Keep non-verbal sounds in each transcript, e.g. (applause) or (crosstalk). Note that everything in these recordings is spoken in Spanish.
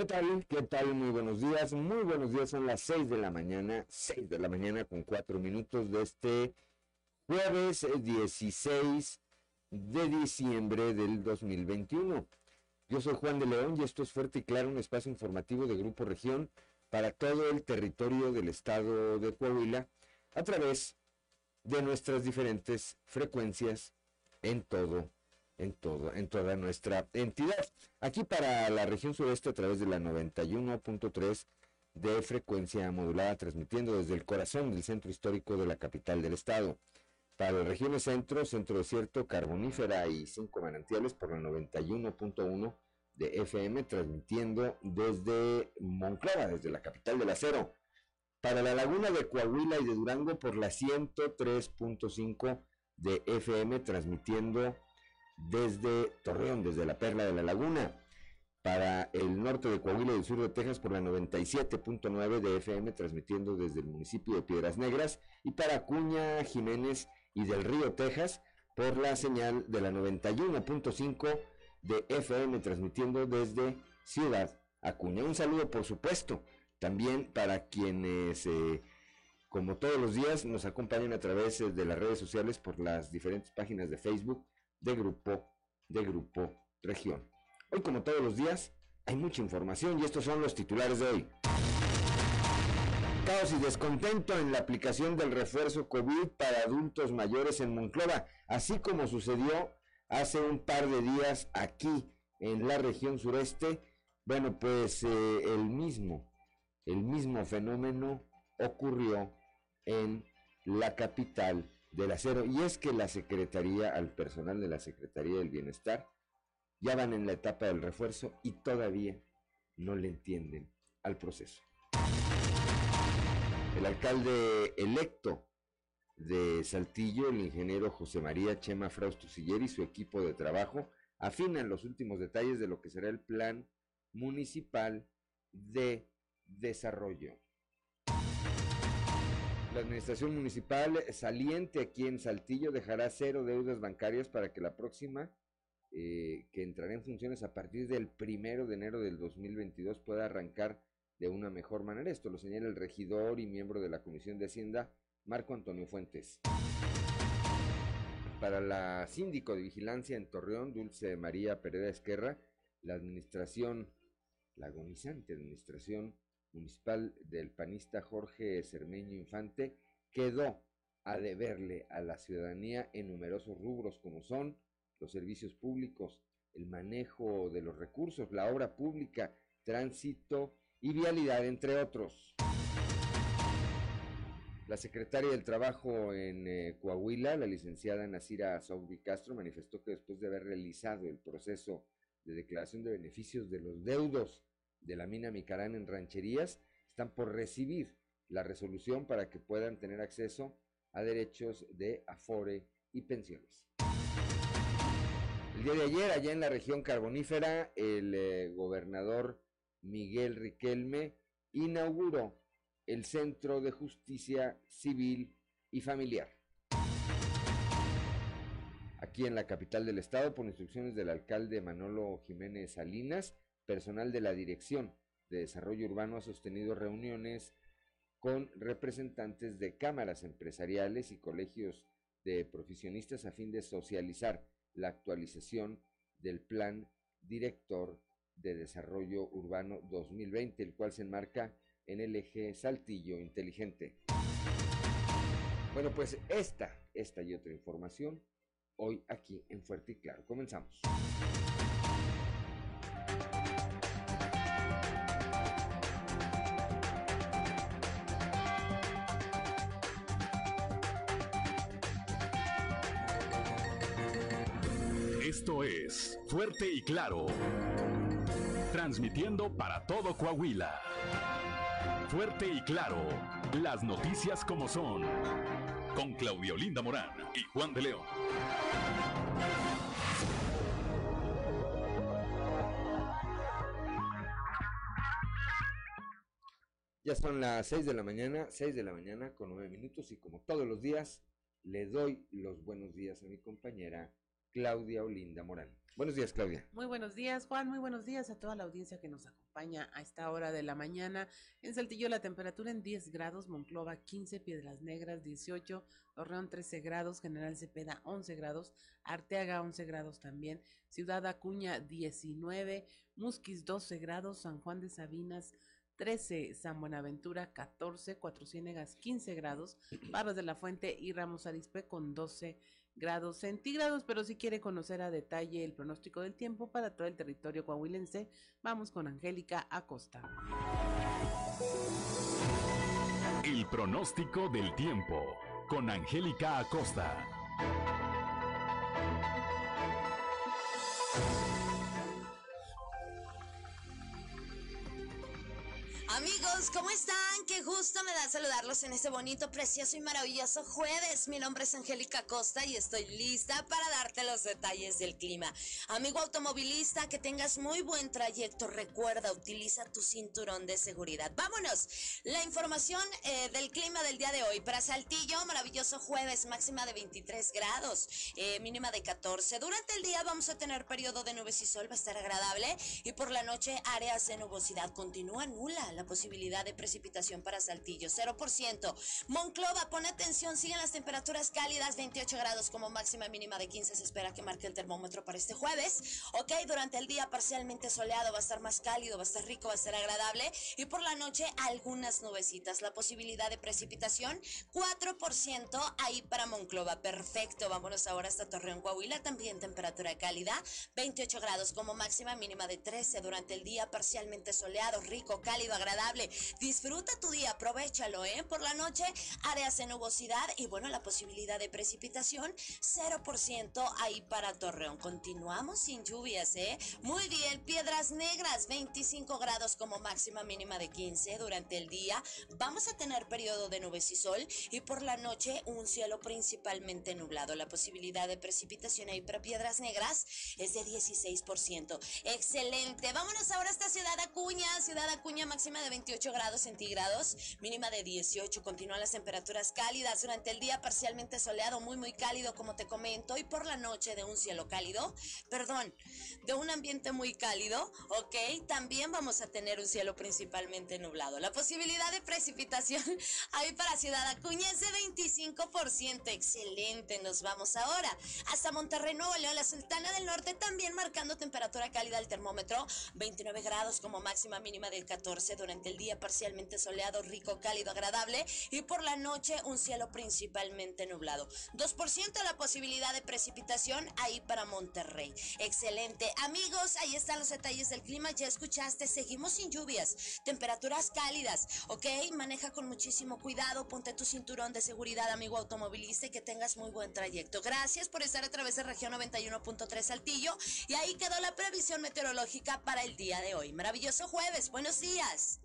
¿Qué tal? ¿Qué tal? Muy buenos días. Muy buenos días. Son las 6 de la mañana, 6 de la mañana con 4 minutos de este jueves 16 eh, de diciembre del 2021. Yo soy Juan de León y esto es Fuerte y Claro, un espacio informativo de Grupo Región para todo el territorio del estado de Coahuila a través de nuestras diferentes frecuencias en todo, en todo, en toda nuestra entidad. Aquí para la región sureste a través de la 91.3 de frecuencia modulada, transmitiendo desde el corazón del centro histórico de la capital del estado. Para las regiones centro, centro desierto, carbonífera y cinco manantiales por la 91.1 de FM, transmitiendo desde Monclova, desde la capital del acero. Para la laguna de Coahuila y de Durango por la 103.5 de FM, transmitiendo desde Torreón, desde la Perla de la Laguna. Para el norte de Coahuila y el sur de Texas por la 97.9 de FM, transmitiendo desde el municipio de Piedras Negras. Y para Acuña, Jiménez y del Río, Texas, por la señal de la 91.5 de FM, transmitiendo desde Ciudad Acuña. Un saludo, por supuesto, también para quienes, eh, como todos los días, nos acompañan a través eh, de las redes sociales por las diferentes páginas de Facebook de Grupo, de Grupo Región. Hoy, como todos los días, hay mucha información y estos son los titulares de hoy. Caos y descontento en la aplicación del refuerzo COVID para adultos mayores en Monclova, así como sucedió hace un par de días aquí en la región sureste. Bueno, pues eh, el mismo, el mismo fenómeno ocurrió en la capital del acero. Y es que la Secretaría, al personal de la Secretaría del Bienestar, ya van en la etapa del refuerzo y todavía no le entienden al proceso. El alcalde electo de Saltillo, el ingeniero José María Chema Frausto Siller y su equipo de trabajo afinan los últimos detalles de lo que será el plan municipal de desarrollo. La administración municipal saliente aquí en Saltillo dejará cero deudas bancarias para que la próxima, eh, que entrará en funciones a partir del primero de enero del 2022, pueda arrancar de una mejor manera. Esto lo señala el regidor y miembro de la Comisión de Hacienda, Marco Antonio Fuentes. Para la síndico de vigilancia en Torreón, Dulce María Pereda Esquerra, la administración, la agonizante administración municipal del panista Jorge Cermeño Infante quedó a deberle a la ciudadanía en numerosos rubros como son los servicios públicos, el manejo de los recursos, la obra pública, tránsito y vialidad, entre otros. La secretaria del Trabajo en eh, Coahuila, la licenciada Nasira Saudi Castro, manifestó que después de haber realizado el proceso de declaración de beneficios de los deudos de la mina Micarán en rancherías están por recibir la resolución para que puedan tener acceso a derechos de afore y pensiones. El día de ayer, allá en la región carbonífera, el eh, gobernador Miguel Riquelme inauguró el Centro de Justicia Civil y Familiar. Aquí en la capital del estado, por instrucciones del alcalde Manolo Jiménez Salinas, personal de la Dirección de Desarrollo Urbano ha sostenido reuniones con representantes de cámaras empresariales y colegios de profesionistas a fin de socializar la actualización del Plan Director de Desarrollo Urbano 2020, el cual se enmarca en el eje Saltillo Inteligente. Bueno, pues esta, esta y otra información hoy aquí en Fuerte y Claro. Comenzamos. Es Fuerte y Claro. Transmitiendo para todo Coahuila. Fuerte y Claro. Las noticias como son. Con Claudio Linda Morán y Juan de León. Ya son las 6 de la mañana, 6 de la mañana con 9 minutos y como todos los días le doy los buenos días a mi compañera Claudia Olinda Morán. Buenos días, Claudia. Muy buenos días, Juan. Muy buenos días a toda la audiencia que nos acompaña a esta hora de la mañana. En Saltillo la temperatura en 10 grados, Monclova 15, Piedras Negras 18, Torreón 13 grados, General Cepeda 11 grados, Arteaga 11 grados también, Ciudad Acuña 19, Musquis 12 grados, San Juan de Sabinas 13, San Buenaventura 14, Cuatro Ciénegas 15 grados, Barras de la Fuente y Ramos Arizpe con 12 grados centígrados, pero si quiere conocer a detalle el pronóstico del tiempo para todo el territorio coahuilense, vamos con Angélica Acosta. El pronóstico del tiempo con Angélica Acosta. Amigos, ¿cómo están? Qué gusto me da saludarlos en este bonito, precioso y maravilloso jueves. Mi nombre es Angélica Costa y estoy lista para darte los detalles del clima. Amigo automovilista, que tengas muy buen trayecto. Recuerda, utiliza tu cinturón de seguridad. Vámonos. La información eh, del clima del día de hoy. Para Saltillo, maravilloso jueves, máxima de 23 grados, eh, mínima de 14. Durante el día vamos a tener periodo de nubes y sol, va a estar agradable. Y por la noche, áreas de nubosidad continúa nula la posibilidad de precipitación para Saltillo, 0%. Monclova, pone atención, siguen las temperaturas cálidas, 28 grados como máxima mínima de 15, se espera que marque el termómetro para este jueves. Ok, durante el día parcialmente soleado, va a estar más cálido, va a estar rico, va a estar agradable. Y por la noche algunas nubecitas, la posibilidad de precipitación, 4% ahí para Monclova, perfecto. Vámonos ahora hasta Torreón, Coahuila, también temperatura cálida, 28 grados como máxima mínima de 13 durante el día parcialmente soleado, rico, cálido, agradable Disfruta tu día, aprovechalo, ¿eh? Por la noche, áreas de nubosidad y bueno, la posibilidad de precipitación, 0% ahí para Torreón. Continuamos sin lluvias, ¿eh? Muy bien, Piedras Negras, 25 grados como máxima mínima de 15 durante el día. Vamos a tener periodo de nubes y sol y por la noche un cielo principalmente nublado. La posibilidad de precipitación ahí para Piedras Negras es de 16%. Excelente. Vámonos ahora a esta Ciudad Acuña, Ciudad Acuña máxima de 28 grados centígrados, mínima de 18. Continúan las temperaturas cálidas durante el día, parcialmente soleado, muy, muy cálido, como te comento, y por la noche de un cielo cálido, perdón, de un ambiente muy cálido, ok. También vamos a tener un cielo principalmente nublado. La posibilidad de precipitación (laughs) ahí para Ciudad Acuña es de 25%. Excelente, nos vamos ahora hasta Monterrey, Nuevo León, la Sultana del Norte, también marcando temperatura cálida al termómetro, 29 grados como máxima mínima del 14 durante durante el día parcialmente soleado, rico, cálido, agradable y por la noche un cielo principalmente nublado. 2% la posibilidad de precipitación ahí para Monterrey. Excelente. Amigos, ahí están los detalles del clima. Ya escuchaste, seguimos sin lluvias, temperaturas cálidas, ¿ok? Maneja con muchísimo cuidado, ponte tu cinturón de seguridad, amigo automovilista, y que tengas muy buen trayecto. Gracias por estar a través de región 91.3 Saltillo y ahí quedó la previsión meteorológica para el día de hoy. Maravilloso jueves, buenos días.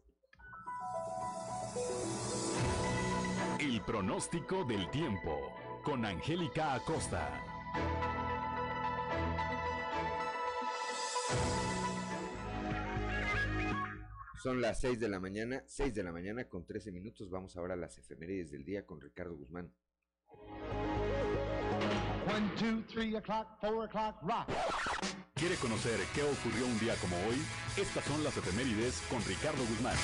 El pronóstico del tiempo con Angélica Acosta. Son las 6 de la mañana, 6 de la mañana con 13 minutos. Vamos ahora a las efemérides del día con Ricardo Guzmán. 1, 2, 3 o'clock, 4 o'clock, rock. ¿Quiere conocer qué ocurrió un día como hoy? Estas son las efemérides con Ricardo Guzmán.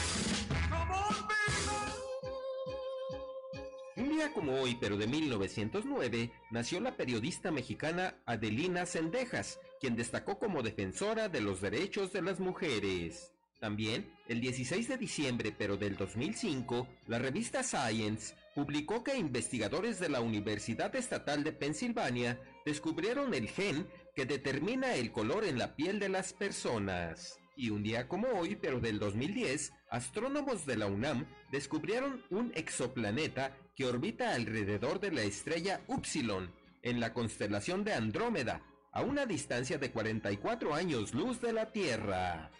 Como hoy, pero de 1909, nació la periodista mexicana Adelina Sendejas, quien destacó como defensora de los derechos de las mujeres. También, el 16 de diciembre, pero del 2005, la revista Science publicó que investigadores de la Universidad Estatal de Pensilvania descubrieron el gen que determina el color en la piel de las personas. Y un día como hoy, pero del 2010, astrónomos de la UNAM descubrieron un exoplaneta que orbita alrededor de la estrella Upsilon, en la constelación de Andrómeda, a una distancia de 44 años luz de la Tierra.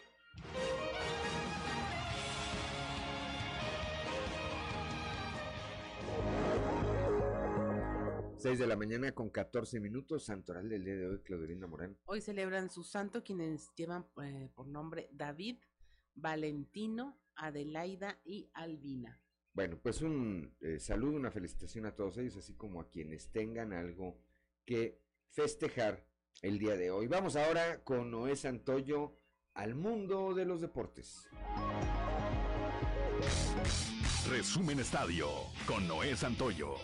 6 de la mañana con 14 minutos, santoral del día de hoy, Claudelina Morán. Hoy celebran su santo quienes llevan eh, por nombre David, Valentino, Adelaida y Albina. Bueno, pues un eh, saludo, una felicitación a todos ellos, así como a quienes tengan algo que festejar el día de hoy. Vamos ahora con Noé Santoyo al mundo de los deportes. Resumen Estadio con Noé Santoyo.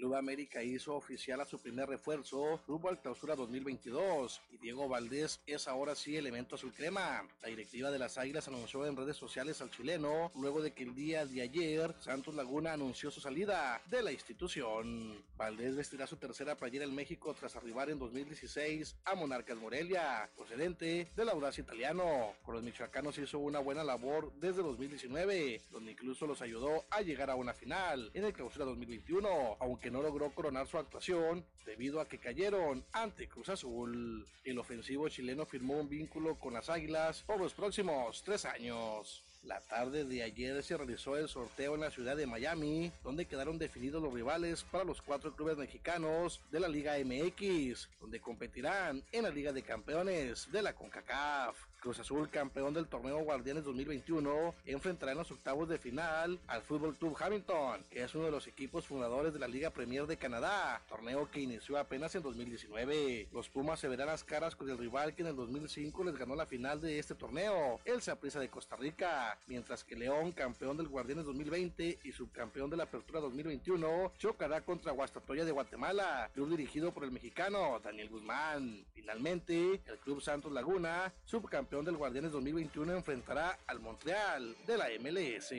Club América hizo oficial a su primer refuerzo rumbo al clausura 2022 y Diego Valdés es ahora sí elemento azul crema. La directiva de las Águilas anunció en redes sociales al chileno luego de que el día de ayer Santos Laguna anunció su salida de la institución. Valdés vestirá su tercera playera en México tras arribar en 2016 a Monarcas Morelia, procedente del Audacia italiano. Con los michoacanos hizo una buena labor desde 2019, donde incluso los ayudó a llegar a una final en el clausura 2021, aunque no logró coronar su actuación debido a que cayeron ante Cruz Azul. El ofensivo chileno firmó un vínculo con las Águilas por los próximos tres años. La tarde de ayer se realizó el sorteo en la ciudad de Miami, donde quedaron definidos los rivales para los cuatro clubes mexicanos de la Liga MX, donde competirán en la Liga de Campeones de la CONCACAF. Cruz Azul, campeón del torneo Guardianes 2021, enfrentará en los octavos de final al Fútbol Club Hamilton, que es uno de los equipos fundadores de la Liga Premier de Canadá, torneo que inició apenas en 2019. Los Pumas se verán las caras con el rival que en el 2005 les ganó la final de este torneo, el Saprissa de Costa Rica, mientras que León, campeón del Guardianes 2020 y subcampeón de la Apertura 2021, chocará contra Guastatoya de Guatemala, club dirigido por el mexicano Daniel Guzmán. Finalmente, el Club Santos Laguna, subcampeón campeón del Guardianes 2021 enfrentará al Montreal de la MLS.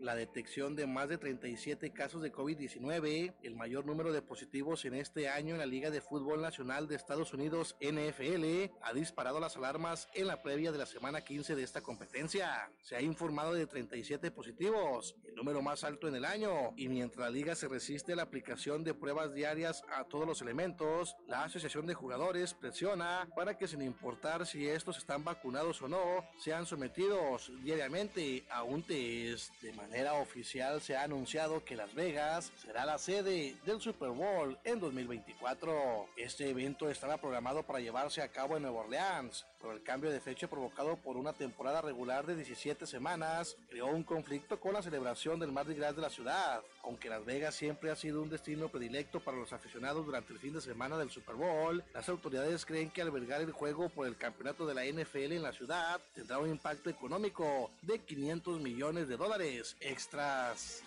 La detección de más de 37 casos de COVID-19, el mayor número de positivos en este año en la Liga de Fútbol Nacional de Estados Unidos NFL, ha disparado las alarmas en la previa de la semana 15 de esta competencia. Se ha informado de 37 positivos, el número más alto en el año, y mientras la liga se resiste a la aplicación de pruebas diarias a todos los elementos, la Asociación de Jugadores presiona para que sin importar si estos están o no, sean sometidos diariamente a un test. De manera oficial se ha anunciado que Las Vegas será la sede del Super Bowl en 2024. Este evento estaba programado para llevarse a cabo en Nueva Orleans, pero el cambio de fecha provocado por una temporada regular de 17 semanas creó un conflicto con la celebración del Mardi Gras de la ciudad. Aunque Las Vegas siempre ha sido un destino predilecto para los aficionados durante el fin de semana del Super Bowl, las autoridades creen que albergar el juego por el campeonato de la NFL en la ciudad tendrá un impacto económico de 500 millones de dólares extras.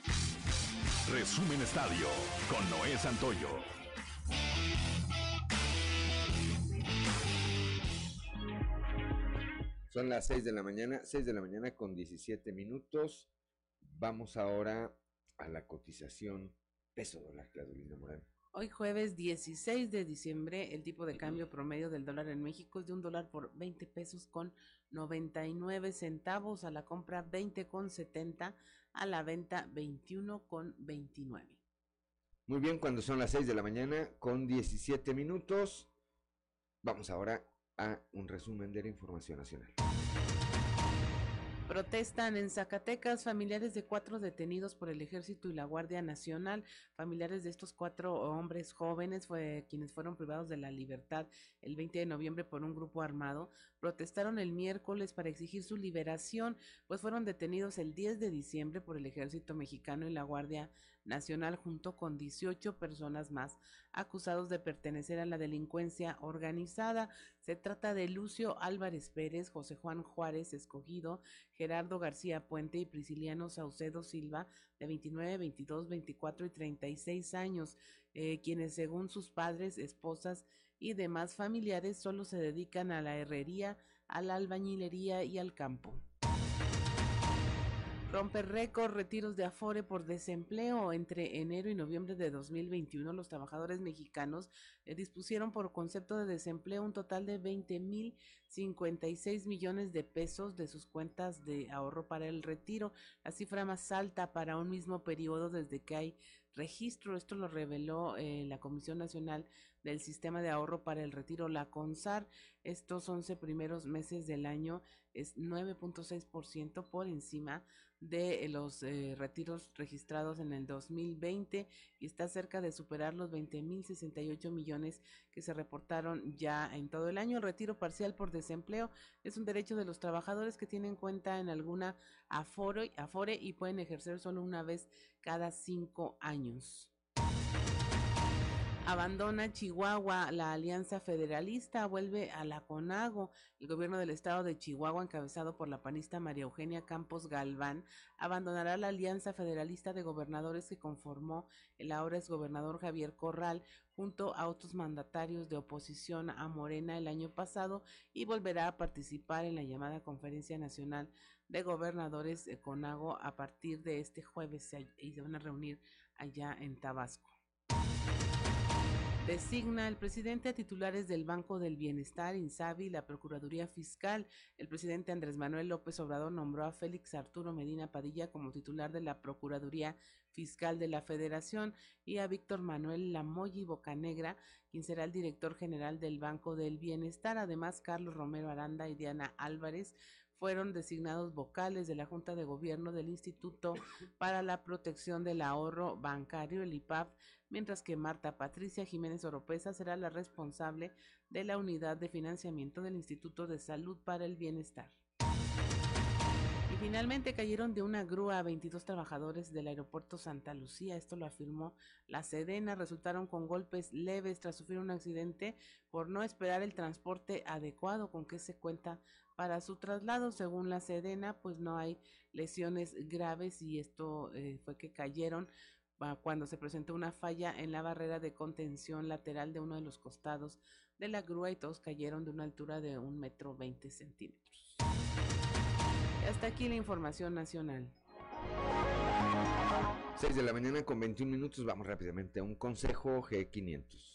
Resumen Estadio con Noé Santoyo. Son las 6 de la mañana, 6 de la mañana con 17 minutos. Vamos ahora a la cotización peso dólar, Claudelina Morán. Hoy jueves 16 de diciembre, el tipo de cambio promedio del dólar en México es de un dólar por 20 pesos con 99 centavos, a la compra 20 con 70, a la venta 21 con 29. Muy bien, cuando son las 6 de la mañana con 17 minutos, vamos ahora a un resumen de la información nacional. Protestan en Zacatecas familiares de cuatro detenidos por el Ejército y la Guardia Nacional. Familiares de estos cuatro hombres jóvenes, quienes fueron privados de la libertad el 20 de noviembre por un grupo armado, protestaron el miércoles para exigir su liberación, pues fueron detenidos el 10 de diciembre por el Ejército Mexicano y la Guardia Nacional junto con 18 personas más acusados de pertenecer a la delincuencia organizada. Se trata de Lucio Álvarez Pérez, José Juan Juárez Escogido, Gerardo García Puente y Prisciliano Saucedo Silva, de 29, 22, 24 y 36 años, eh, quienes según sus padres, esposas y demás familiares solo se dedican a la herrería, a la albañilería y al campo. Rompe récord retiros de Afore por desempleo. Entre enero y noviembre de 2021, los trabajadores mexicanos eh, dispusieron por concepto de desempleo un total de 20 mil 56 millones de pesos de sus cuentas de ahorro para el retiro, la cifra más alta para un mismo periodo desde que hay registro. Esto lo reveló eh, la Comisión Nacional del sistema de ahorro para el retiro, la CONSAR. Estos 11 primeros meses del año es 9.6% por encima de los eh, retiros registrados en el 2020 y está cerca de superar los 20.068 millones que se reportaron ya en todo el año. El retiro parcial por desempleo es un derecho de los trabajadores que tienen cuenta en alguna afore, afore y pueden ejercer solo una vez cada cinco años. Abandona Chihuahua la alianza federalista, vuelve a la CONAGO. El gobierno del estado de Chihuahua, encabezado por la panista María Eugenia Campos Galván, abandonará la alianza federalista de gobernadores que conformó el ahora es gobernador Javier Corral junto a otros mandatarios de oposición a Morena el año pasado y volverá a participar en la llamada Conferencia Nacional de Gobernadores de CONAGO a partir de este jueves y se van a reunir allá en Tabasco. Designa el presidente a titulares del Banco del Bienestar, INSABI, la Procuraduría Fiscal. El presidente Andrés Manuel López Obrador nombró a Félix Arturo Medina Padilla como titular de la Procuraduría Fiscal de la Federación y a Víctor Manuel Lamoyi Bocanegra, quien será el director general del Banco del Bienestar. Además, Carlos Romero Aranda y Diana Álvarez fueron designados vocales de la Junta de Gobierno del Instituto (laughs) para la Protección del Ahorro Bancario, el IPAP, mientras que Marta Patricia Jiménez Oropesa será la responsable de la unidad de financiamiento del Instituto de Salud para el Bienestar. Finalmente cayeron de una grúa a 22 trabajadores del aeropuerto Santa Lucía. Esto lo afirmó la Sedena. Resultaron con golpes leves tras sufrir un accidente por no esperar el transporte adecuado con que se cuenta para su traslado. Según la Sedena, pues no hay lesiones graves y esto eh, fue que cayeron cuando se presentó una falla en la barrera de contención lateral de uno de los costados de la grúa y todos cayeron de una altura de un metro veinte centímetros. Hasta aquí la información nacional. 6 de la mañana con 21 minutos, vamos rápidamente a un consejo G500.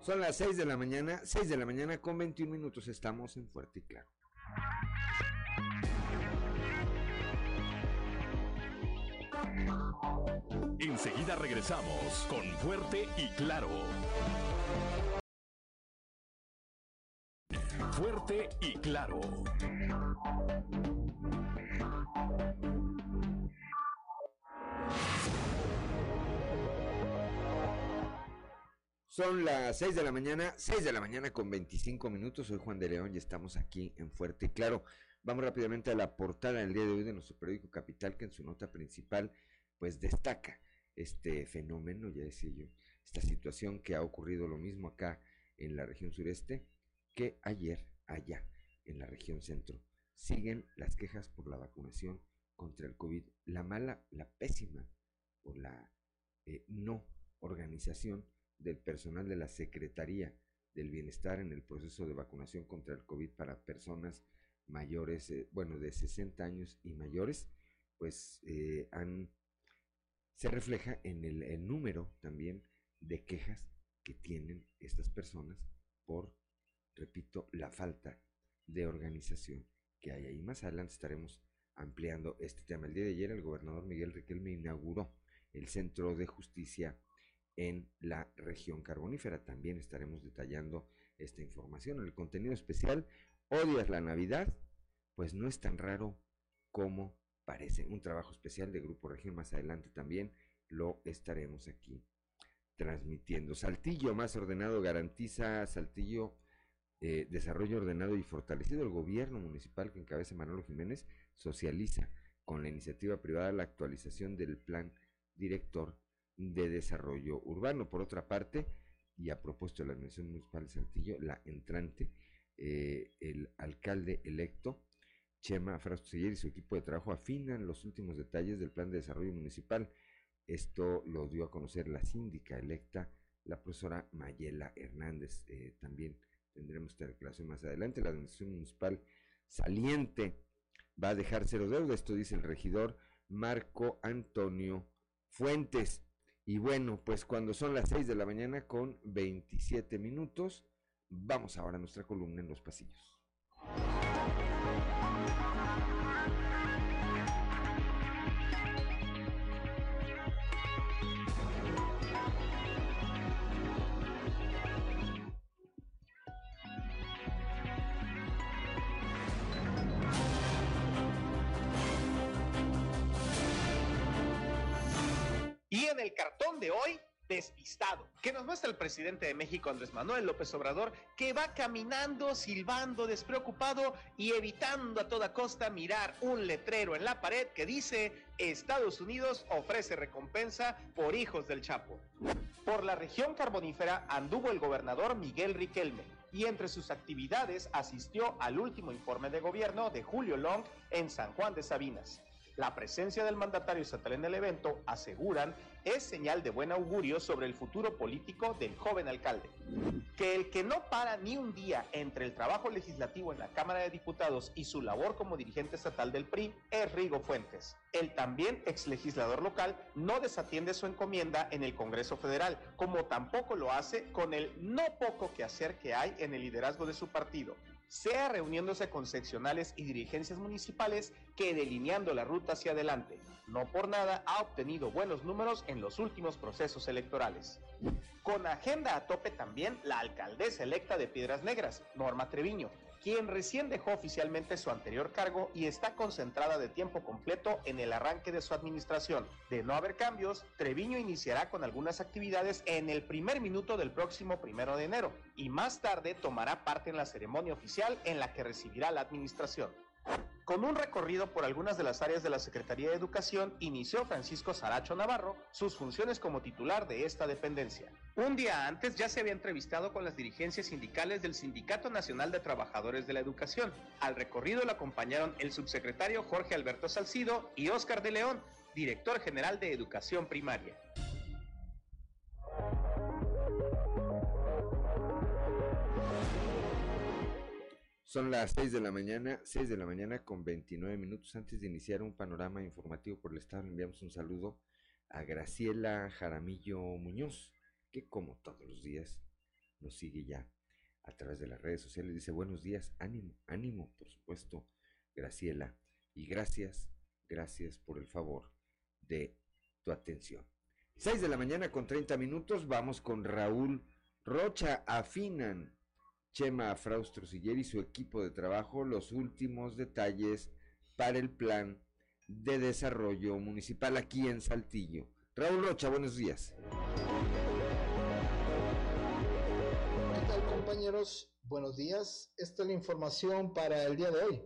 Son las 6 de la mañana, 6 de la mañana con 21 minutos. Estamos en Fuerte y Claro. Enseguida regresamos con Fuerte y Claro. Fuerte y Claro. Son las 6 de la mañana, 6 de la mañana con 25 minutos. Soy Juan de León y estamos aquí en Fuerte y Claro. Vamos rápidamente a la portada del día de hoy de nuestro periódico Capital, que en su nota principal, pues destaca este fenómeno, ya decía yo, esta situación que ha ocurrido lo mismo acá en la región sureste que ayer allá en la región centro. Siguen las quejas por la vacunación contra el COVID, la mala, la pésima o la eh, no organización del personal de la Secretaría del Bienestar en el proceso de vacunación contra el COVID para personas mayores, eh, bueno, de 60 años y mayores, pues eh, se refleja en el, el, número también de quejas que tienen estas personas por, repito, la falta de organización que hay ahí. Más adelante estaremos ampliando este tema. El día de ayer el gobernador Miguel Riquelme inauguró el Centro de Justicia en la región carbonífera. También estaremos detallando esta información. El contenido especial, ¿odias la Navidad? Pues no es tan raro como parece. Un trabajo especial de Grupo Región más adelante también lo estaremos aquí transmitiendo. Saltillo más ordenado garantiza Saltillo eh, desarrollo ordenado y fortalecido. El gobierno municipal que encabeza Manolo Jiménez socializa con la iniciativa privada la actualización del plan director de Desarrollo Urbano. Por otra parte, y a propósito de la Administración Municipal de Saltillo, la entrante, eh, el alcalde electo, Chema Fraustier y su equipo de trabajo afinan los últimos detalles del plan de desarrollo municipal. Esto lo dio a conocer la síndica electa, la profesora Mayela Hernández. Eh, también tendremos esta declaración más adelante. La administración municipal saliente va a dejar cero deuda, esto dice el regidor Marco Antonio Fuentes. Y bueno, pues cuando son las 6 de la mañana con 27 minutos, vamos ahora a nuestra columna en los pasillos. En el cartón de hoy, despistado, que nos muestra el presidente de México, Andrés Manuel López Obrador, que va caminando, silbando, despreocupado y evitando a toda costa mirar un letrero en la pared que dice Estados Unidos ofrece recompensa por hijos del Chapo. Por la región carbonífera anduvo el gobernador Miguel Riquelme y entre sus actividades asistió al último informe de gobierno de Julio Long en San Juan de Sabinas. La presencia del mandatario estatal en el evento, aseguran, es señal de buen augurio sobre el futuro político del joven alcalde. Que el que no para ni un día entre el trabajo legislativo en la Cámara de Diputados y su labor como dirigente estatal del PRI es Rigo Fuentes. El también ex legislador local no desatiende su encomienda en el Congreso Federal, como tampoco lo hace con el no poco que hacer que hay en el liderazgo de su partido sea reuniéndose con seccionales y dirigencias municipales que delineando la ruta hacia adelante. No por nada ha obtenido buenos números en los últimos procesos electorales. Con agenda a tope también la alcaldesa electa de Piedras Negras, Norma Treviño, quien recién dejó oficialmente su anterior cargo y está concentrada de tiempo completo en el arranque de su administración. De no haber cambios, Treviño iniciará con algunas actividades en el primer minuto del próximo primero de enero y más tarde tomará parte en la ceremonia oficial en la que recibirá la administración. Con un recorrido por algunas de las áreas de la Secretaría de Educación, inició Francisco Saracho Navarro sus funciones como titular de esta dependencia. Un día antes ya se había entrevistado con las dirigencias sindicales del Sindicato Nacional de Trabajadores de la Educación. Al recorrido lo acompañaron el subsecretario Jorge Alberto Salcido y Óscar de León, director general de Educación Primaria. Son las 6 de la mañana, 6 de la mañana con 29 minutos. Antes de iniciar un panorama informativo por el Estado, enviamos un saludo a Graciela Jaramillo Muñoz, que como todos los días nos sigue ya a través de las redes sociales. Dice buenos días, ánimo, ánimo, por supuesto, Graciela. Y gracias, gracias por el favor de tu atención. 6 de la mañana con 30 minutos, vamos con Raúl Rocha, afinan Chema Fraustro-Siller y su equipo de trabajo los últimos detalles para el plan de desarrollo municipal aquí en Saltillo. Raúl Rocha, buenos días. ¿Qué tal compañeros? Buenos días. Esta es la información para el día de hoy.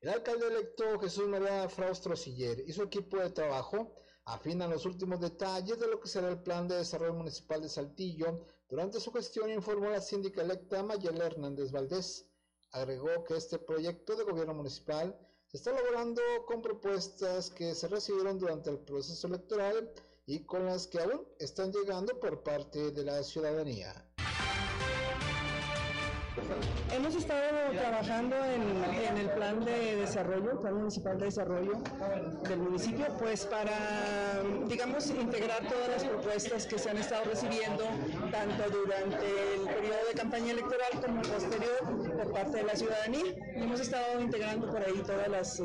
El alcalde electo Jesús María Fraustro Siller y su equipo de trabajo afinan los últimos detalles de lo que será el plan de desarrollo municipal de Saltillo durante su gestión informó la síndica electa Mayela Hernández Valdés. Agregó que este proyecto de gobierno municipal se está elaborando con propuestas que se recibieron durante el proceso electoral y con las que aún están llegando por parte de la ciudadanía. Hemos estado trabajando en, el plan de desarrollo, plan municipal de desarrollo del municipio, pues para, digamos, integrar todas las propuestas que se han estado recibiendo, tanto durante el periodo de campaña electoral como posterior por parte de la ciudadanía. hemos estado integrando por ahí todas las,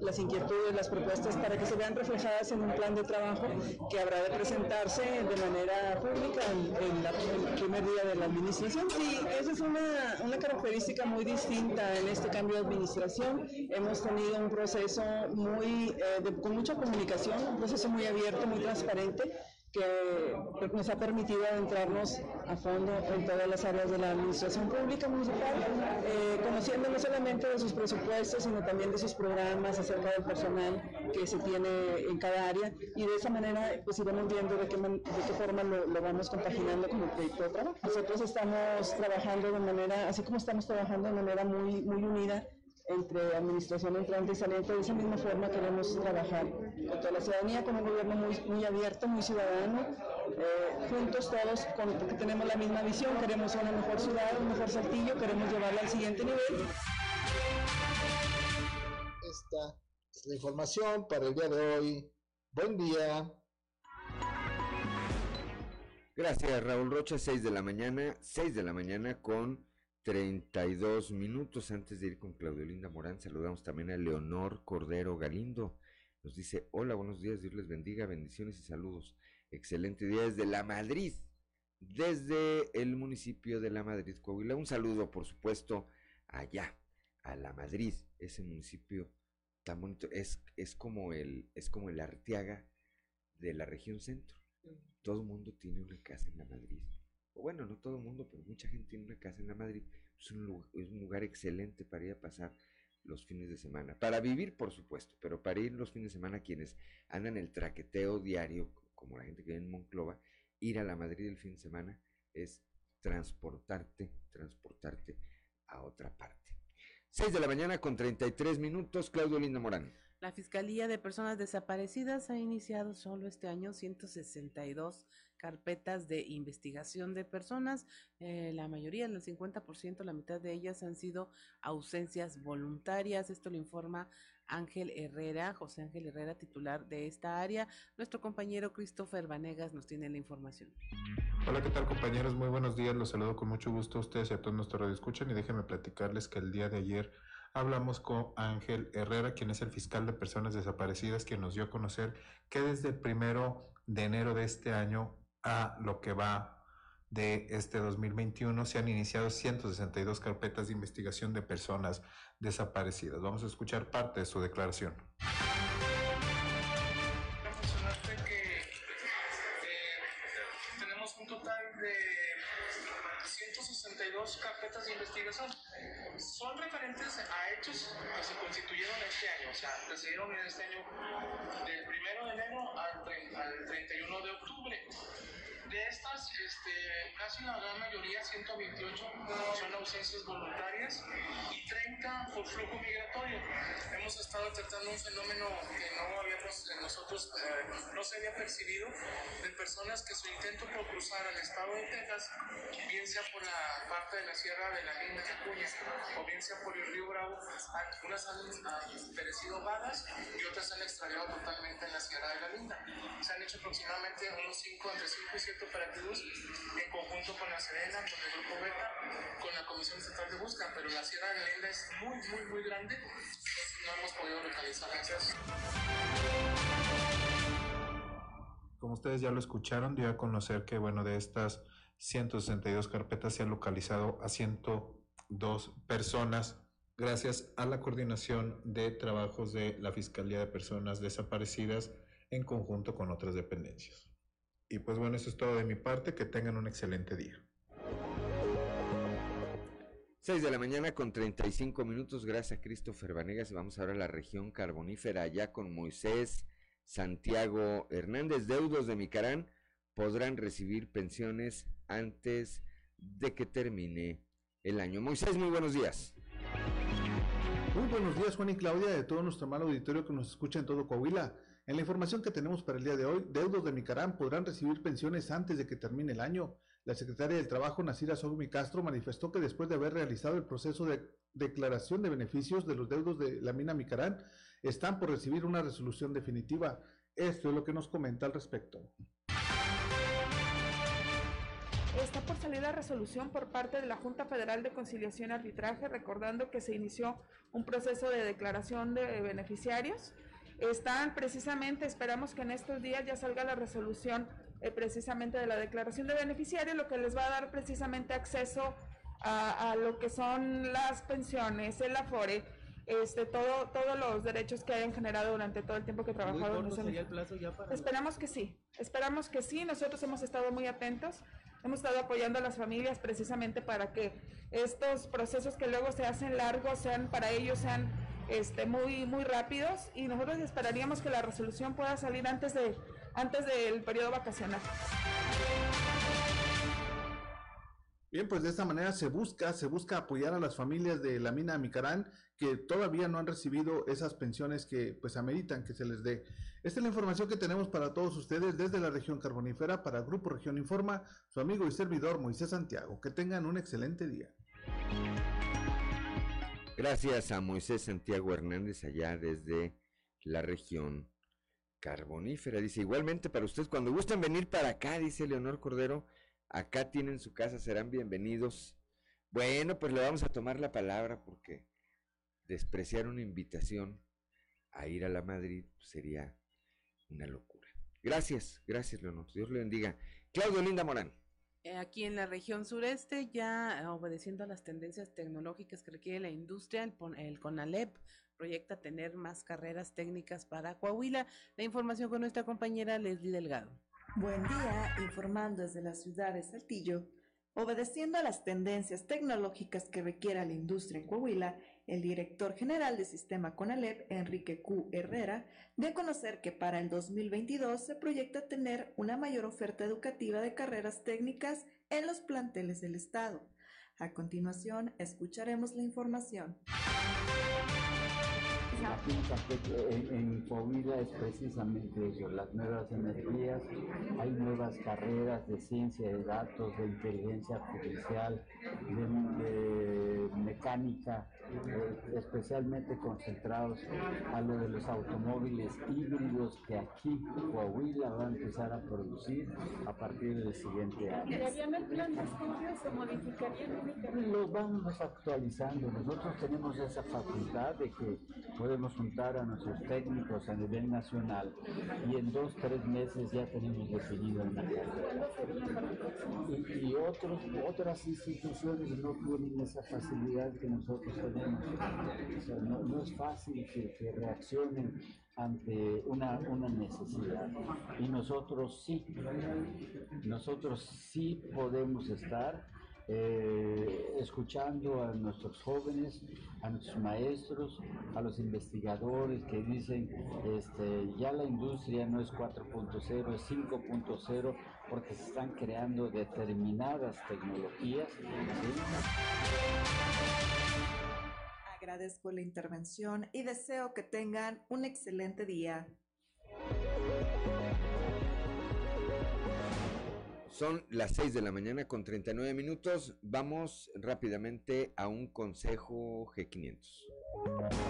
las inquietudes, las propuestas para que se vean reflejadas en un plan de trabajo que habrá de presentarse de manera pública en, el primer día de la administración. Sí, esa es una una, característica muy distinta en este cambio de administración. Hemos tenido un proceso muy, eh, con mucha comunicación, un proceso muy abierto, muy transparente que nos ha permitido adentrarnos a fondo en todas las áreas de la administración pública municipal, eh, conociendo no solamente de sus presupuestos, sino también de sus programas acerca del personal que se tiene en cada área y de esa manera pues iremos viendo de qué, de qué forma lo, lo, vamos compaginando con el proyecto de trabajo. Nosotros estamos trabajando de manera, así como estamos trabajando de manera muy, muy unida entre administración entrante y saliente. De esa misma forma queremos trabajar con toda la ciudadanía, con un gobierno muy, muy abierto, muy ciudadano, eh, juntos todos, con, porque tenemos la misma visión, queremos una mejor ciudad, un mejor Saltillo, queremos llevarla al siguiente nivel. Esta es la información para el día de hoy. Buen día. Gracias, Raúl Rocha, 6 de la mañana, 6 de la mañana con 32 minutos antes de ir con Claudio Linda Morán. Saludamos también a Leonor Cordero Galindo. Nos dice, hola, buenos días, Dios les bendiga, bendiciones y saludos. Excelente día desde La Madrid, desde el municipio de La Madrid, Coahuila. Un saludo, por supuesto, allá, a La Madrid, ese municipio tan bonito. Es, es, como, el, es como el Arteaga de la región centro. Todo el mundo tiene una casa en La Madrid o bueno, no todo el mundo, pero mucha gente tiene una casa en la Madrid, es un, lugar, es un lugar excelente para ir a pasar los fines de semana. Para vivir, por supuesto, pero para ir los fines de semana quienes andan el traqueteo diario, como la gente que vive en Monclova, ir a la Madrid el fin de semana es transportarte, transportarte a otra parte. 6 de la mañana con 33 minutos, Claudio Linda Morán. La Fiscalía de Personas Desaparecidas ha iniciado solo este año 162 carpetas de investigación de personas. Eh, la mayoría, el 50%, la mitad de ellas han sido ausencias voluntarias. Esto lo informa Ángel Herrera, José Ángel Herrera, titular de esta área. Nuestro compañero Christopher Vanegas nos tiene la información. Hola, ¿qué tal compañeros? Muy buenos días. Los saludo con mucho gusto a ustedes y a todos nuestros escuchan y déjenme platicarles que el día de ayer hablamos con Ángel Herrera, quien es el fiscal de personas desaparecidas, quien nos dio a conocer que desde el primero de enero de este año a lo que va de este 2021 se han iniciado 162 carpetas de investigación de personas desaparecidas. Vamos a escuchar parte de su declaración. 162 carpetas de investigación. Son referentes a hechos que se constituyeron este año, o sea, que se dieron en este año del 1 de enero al, al 31 de octubre. De estas, este, casi la gran mayoría, 128, son ausencias voluntarias y 30 por flujo migratorio. Hemos estado tratando un fenómeno que no habíamos nosotros, eh, no se había percibido, de personas que su intento por cruzar al estado de Texas, bien sea por la parte de la sierra de la Linda de Acuña o bien sea por el río Bravo, unas han, perecido vagas y otras han extraviado totalmente en la sierra de la Linda. Se han hecho aproximadamente unos 5, entre 5 y 7 operativos en conjunto con la Serena, con el Grupo Beta, con la Comisión Estatal de Búsqueda, pero la Sierra de Lenda es muy, muy, muy grande, entonces no hemos podido localizar acceso. Como ustedes ya lo escucharon, dio a conocer que, bueno, de estas 162 carpetas se han localizado a 102 personas gracias a la coordinación de trabajos de la Fiscalía de Personas Desaparecidas en conjunto con otras dependencias. Y pues bueno, eso es todo de mi parte. Que tengan un excelente día. 6 de la mañana con 35 minutos. Gracias a Christopher Vanegas. Vamos ahora a la región carbonífera, allá con Moisés Santiago Hernández. Deudos de Micarán podrán recibir pensiones antes de que termine el año. Moisés, muy buenos días. Muy buenos días, Juan y Claudia, de todo nuestro mal auditorio que nos escucha en todo Coahuila. En la información que tenemos para el día de hoy, deudos de Micarán podrán recibir pensiones antes de que termine el año. La secretaria del Trabajo, Nasira Sogmi Castro, manifestó que después de haber realizado el proceso de declaración de beneficios de los deudos de la mina Micarán, están por recibir una resolución definitiva. Esto es lo que nos comenta al respecto. Está por salir la resolución por parte de la Junta Federal de Conciliación y Arbitraje, recordando que se inició un proceso de declaración de beneficiarios están precisamente, esperamos que en estos días ya salga la resolución eh, precisamente de la declaración de beneficiario, lo que les va a dar precisamente acceso a, lo que son las pensiones, el afore, este, todo, todos los derechos que hayan generado durante todo el tiempo que trabajaron. sería el plazo ya para esperamos que sí, esperamos que sí, nosotros hemos estado muy atentos, hemos estado apoyando a las familias precisamente para que estos procesos que luego se hacen largos sean para ellos sean este, muy, muy rápidos y nosotros esperaríamos que la resolución pueda salir antes, de, antes del periodo vacacional. Bien, pues de esta manera se busca, se busca apoyar a las familias de la mina Micarán que todavía no han recibido esas pensiones que pues ameritan que se les dé. Esta es la información que tenemos para todos ustedes desde la región carbonífera para Grupo Región Informa, su amigo y servidor Moisés Santiago. Que tengan un excelente día. Gracias a Moisés Santiago Hernández allá desde la región carbonífera. Dice, igualmente para ustedes, cuando gusten venir para acá, dice Leonor Cordero, acá tienen su casa, serán bienvenidos. Bueno, pues le vamos a tomar la palabra porque despreciar una invitación a ir a la Madrid sería una locura. Gracias, gracias Leonor, Dios le bendiga. Claudio Linda Morán. Eh, aquí en la región sureste, ya obedeciendo a las tendencias tecnológicas que requiere la industria, el, el CONALEP proyecta tener más carreras técnicas para Coahuila. La información con nuestra compañera Leslie Delgado. Buen día, informando desde la ciudad de Saltillo. Obedeciendo a las tendencias tecnológicas que requiere la industria en Coahuila, el director general de Sistema CONALEP, Enrique Q. Herrera, de conocer que para el 2022 se proyecta tener una mayor oferta educativa de carreras técnicas en los planteles del Estado. A continuación, escucharemos la información. Aquí en, en Coahuila es precisamente eso, las nuevas energías, hay nuevas carreras de ciencia de datos, de inteligencia artificial, de, mecánica, eh, especialmente concentrados a lo de los automóviles híbridos que aquí Coahuila va a empezar a producir a partir del siguiente año. ¿Cambiarían el plan de estudios o modificarían Los vamos actualizando. Nosotros tenemos esa facultad de que podemos juntar a nuestros técnicos a nivel nacional y en dos, tres meses ya tenemos definido una carrera. Y, y otros, otras instituciones no tienen esa facilidad que nosotros tenemos. O sea, no, no, es fácil que, que reaccionen ante una, una, necesidad. Y nosotros sí, nosotros sí podemos estar eh, escuchando a nuestros jóvenes, a nuestros maestros, a los investigadores que dicen, este, ya la industria no es 4.0, es 5.0, porque se están creando determinadas tecnologías. Agradezco la intervención y deseo que tengan un excelente día. Son las 6 de la mañana con 39 minutos. Vamos rápidamente a un consejo G500.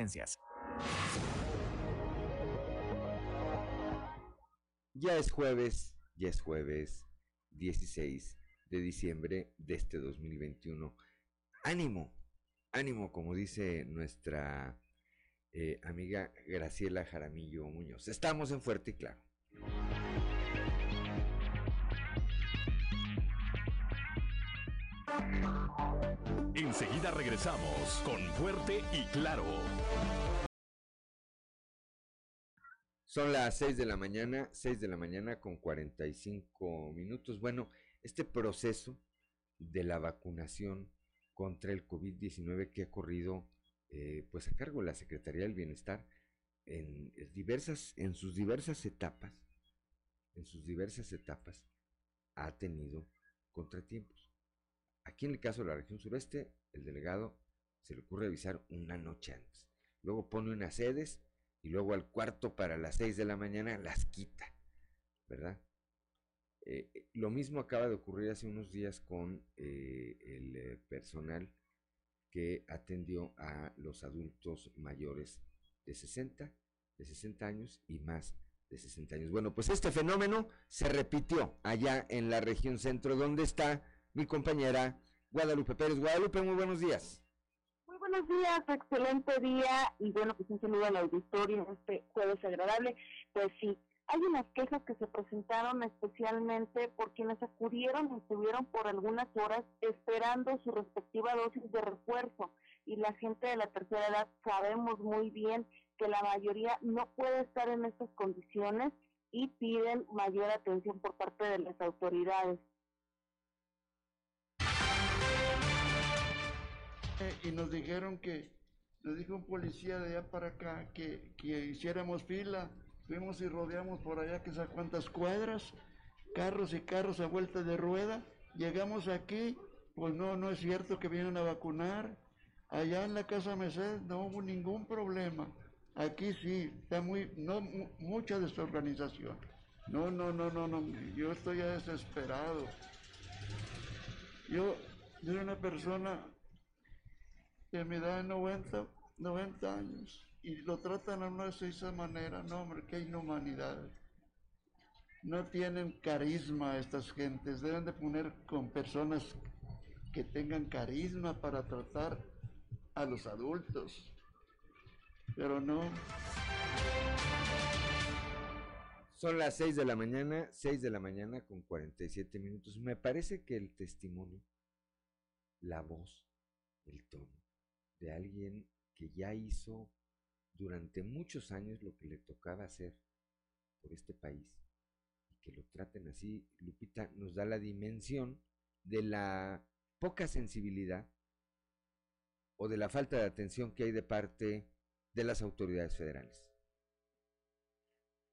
Ya es jueves, ya es jueves 16 de diciembre de este 2021. Ánimo, ánimo, como dice nuestra eh, amiga Graciela Jaramillo Muñoz. Estamos en Fuerte y Claro. Enseguida regresamos con Fuerte y Claro. Son las 6 de la mañana, 6 de la mañana con 45 minutos. Bueno, este proceso de la vacunación contra el COVID-19 que ha corrido eh, pues a cargo de la Secretaría del Bienestar en, en, diversas, en sus diversas etapas, en sus diversas etapas, ha tenido contratiempos. Aquí en el caso de la región sureste, el delegado se le ocurre avisar una noche antes. Luego pone unas sedes y luego al cuarto para las seis de la mañana las quita, ¿verdad? Eh, lo mismo acaba de ocurrir hace unos días con eh, el eh, personal que atendió a los adultos mayores de 60, de 60 años y más de 60 años. Bueno, pues este fenómeno se repitió allá en la región centro, donde está mi compañera Guadalupe Pérez. Guadalupe, muy buenos días. Muy buenos días, excelente día y bueno, pues un saludo al auditorio en este jueves agradable. Pues sí, Hay unas quejas que se presentaron especialmente por quienes acudieron y estuvieron por algunas horas esperando su respectiva dosis de refuerzo. Y la gente de la tercera edad sabemos muy bien que la mayoría no puede estar en estas condiciones y piden mayor atención por parte de las autoridades. Y nos dijeron que, nos dijo un policía de allá para acá que, que hiciéramos fila Fuimos y rodeamos por allá que sé cuántas cuadras, carros y carros a vuelta de rueda. Llegamos aquí, pues no, no es cierto que vienen a vacunar. Allá en la Casa Mercedes no hubo ningún problema. Aquí sí, está muy, no, mucha desorganización. No, no, no, no, no, yo estoy ya desesperado. Yo soy una persona que me da 90, 90 años y lo tratan a uno de esa manera, no hombre, qué inhumanidad. No tienen carisma estas gentes, deben de poner con personas que tengan carisma para tratar a los adultos, pero no. Son las 6 de la mañana, 6 de la mañana con 47 minutos. Me parece que el testimonio, la voz, el tono de alguien que ya hizo durante muchos años lo que le tocaba hacer por este país y que lo traten así, Lupita, nos da la dimensión de la poca sensibilidad o de la falta de atención que hay de parte de las autoridades federales.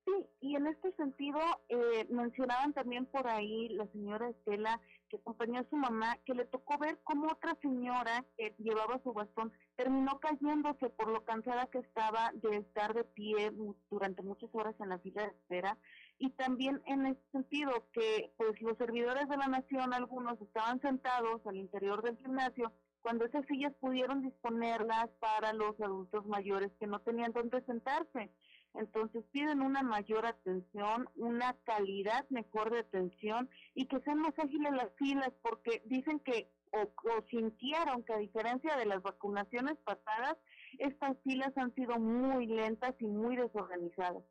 Sí, y en este sentido eh, mencionaban también por ahí la señora Estela que acompañó a su mamá, que le tocó ver cómo otra señora que llevaba su bastón terminó cayéndose por lo cansada que estaba de estar de pie durante muchas horas en la fila de espera. Y también en ese sentido que pues los servidores de la nación, algunos estaban sentados al interior del gimnasio, cuando esas sillas pudieron disponerlas para los adultos mayores que no tenían dónde sentarse. Entonces piden una mayor atención, una calidad mejor de atención y que sean más ágiles las filas porque dicen que o, sintieron que a diferencia de las vacunaciones pasadas, estas filas han sido muy lentas y muy desorganizadas.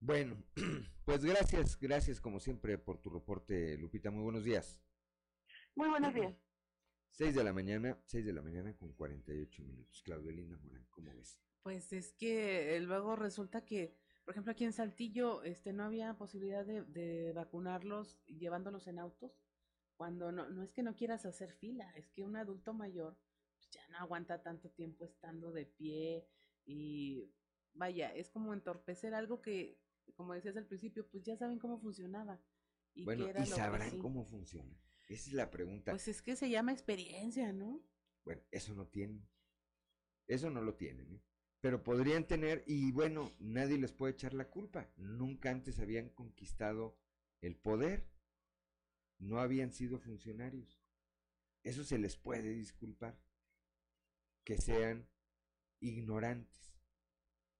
Bueno, (clears throat) pues gracias, gracias como siempre por tu reporte, Lupita. Muy buenos días. Muy buenos días. (clears throat) 6 de la mañana, 6 de la mañana con 48 minutos. Claudio Linda Morán, ¿cómo ves? Pues es que eh, luego resulta que, por ejemplo, aquí en Saltillo, este, no había posibilidad de, vacunarlos llevándolos en autos, cuando no, no es que no quieras hacer fila, es que un adulto mayor pues, ya no aguanta tanto tiempo estando de pie y vaya, es como entorpecer algo que, como decías al principio, pues ya saben cómo funcionaba. Y bueno, ¿y sabrán cómo funciona? Esa es la pregunta. Pues es que se llama experiencia, ¿no? Bueno, eso no tienen. Eso no lo tienen, ¿eh? Pero podrían tener, y bueno, nadie les puede echar la culpa. Nunca antes habían conquistado el poder. No habían sido funcionarios. Eso se les puede disculpar. Que sean ignorantes,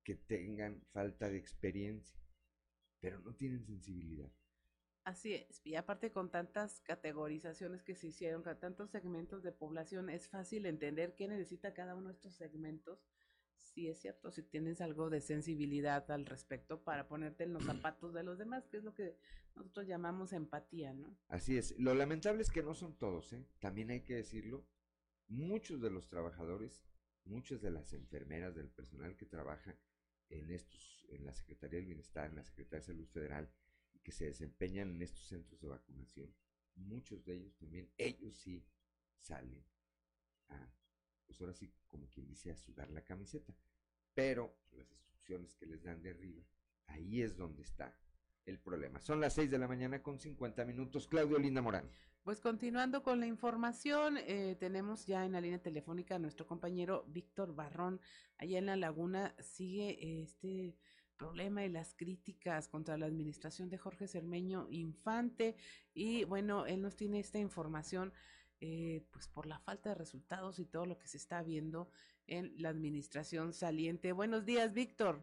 que tengan falta de experiencia, pero no tienen sensibilidad. Así es, y aparte con tantas categorizaciones que se hicieron, con tantos segmentos de población, es fácil entender qué necesita cada uno de estos segmentos sí es cierto, si tienes algo de sensibilidad al respecto para ponerte en los zapatos de los demás, que es lo que nosotros llamamos empatía, ¿no? Así es. Lo lamentable es que no son todos, ¿eh? También hay que decirlo. Muchos de los trabajadores, muchas de las enfermeras, del personal que trabaja en estos, en la Secretaría del Bienestar, en la Secretaría de Salud Federal, y que se desempeñan en estos centros de vacunación, muchos de ellos también, ellos sí salen a pues ahora sí, como quien dice, a sudar la camiseta. Pero las instrucciones que les dan de arriba, ahí es donde está el problema. Son las 6 de la mañana con 50 minutos. Claudio Linda Morán. Pues continuando con la información, eh, tenemos ya en la línea telefónica a nuestro compañero Víctor Barrón. Allá en la laguna sigue este problema y las críticas contra la administración de Jorge Cermeño Infante. Y bueno, él nos tiene esta información eh, pues por la falta de resultados y todo lo que se está viendo en la administración saliente. Buenos días, Víctor.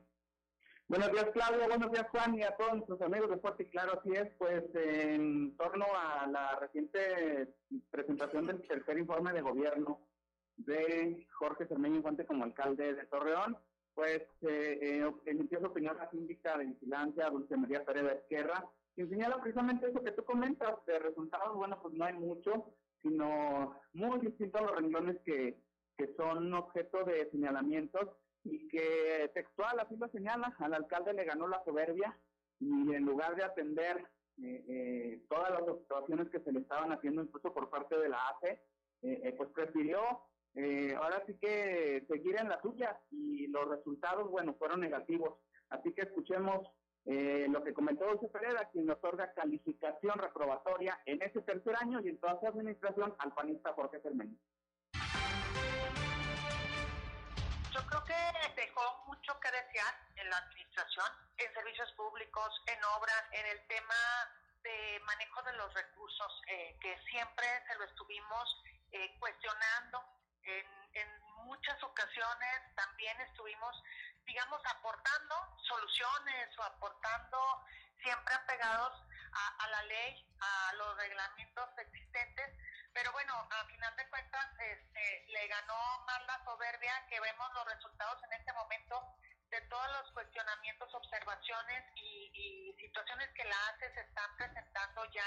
Buenos días, Claudia. Buenos días, Juan, y a todos nuestros amigos de Fuerte Claro. Así es, pues en torno a la reciente presentación del tercer informe de gobierno de Jorge Cermeño Infante como alcalde de Torreón, pues eh, eh, emitió su opinión la síndica de vigilancia Dulce María Pérez de Esquerra, quien señala precisamente eso que tú comentas, de resultados, bueno, pues no hay mucho, sino muy distinto a los renglones que, que son objeto de señalamientos y que textual así lo señala, al alcalde le ganó la soberbia y en lugar de atender eh, eh, todas las observaciones que se le estaban haciendo incluso por parte de la ACE, eh, pues prefirió ahora sí que seguir en la suya y los resultados, bueno, fueron negativos. Así que escuchemos lo que comentó José Pereira, quien otorga calificación reprobatoria en ese tercer año y en toda su administración al panista Jorge Fernández. Yo creo que dejó mucho que desear en la administración, en servicios públicos, en obras, en el tema de manejo de los recursos, eh, que siempre se lo estuvimos eh, cuestionando. En, en muchas ocasiones también estuvimos, digamos, aportando soluciones o aportando siempre apegados a, la ley, a los reglamentos existentes pero bueno, a final de cuentas este, le ganó más la soberbia que vemos los resultados en este momento de todos los cuestionamientos, observaciones y, situaciones que la ACE se están presentando ya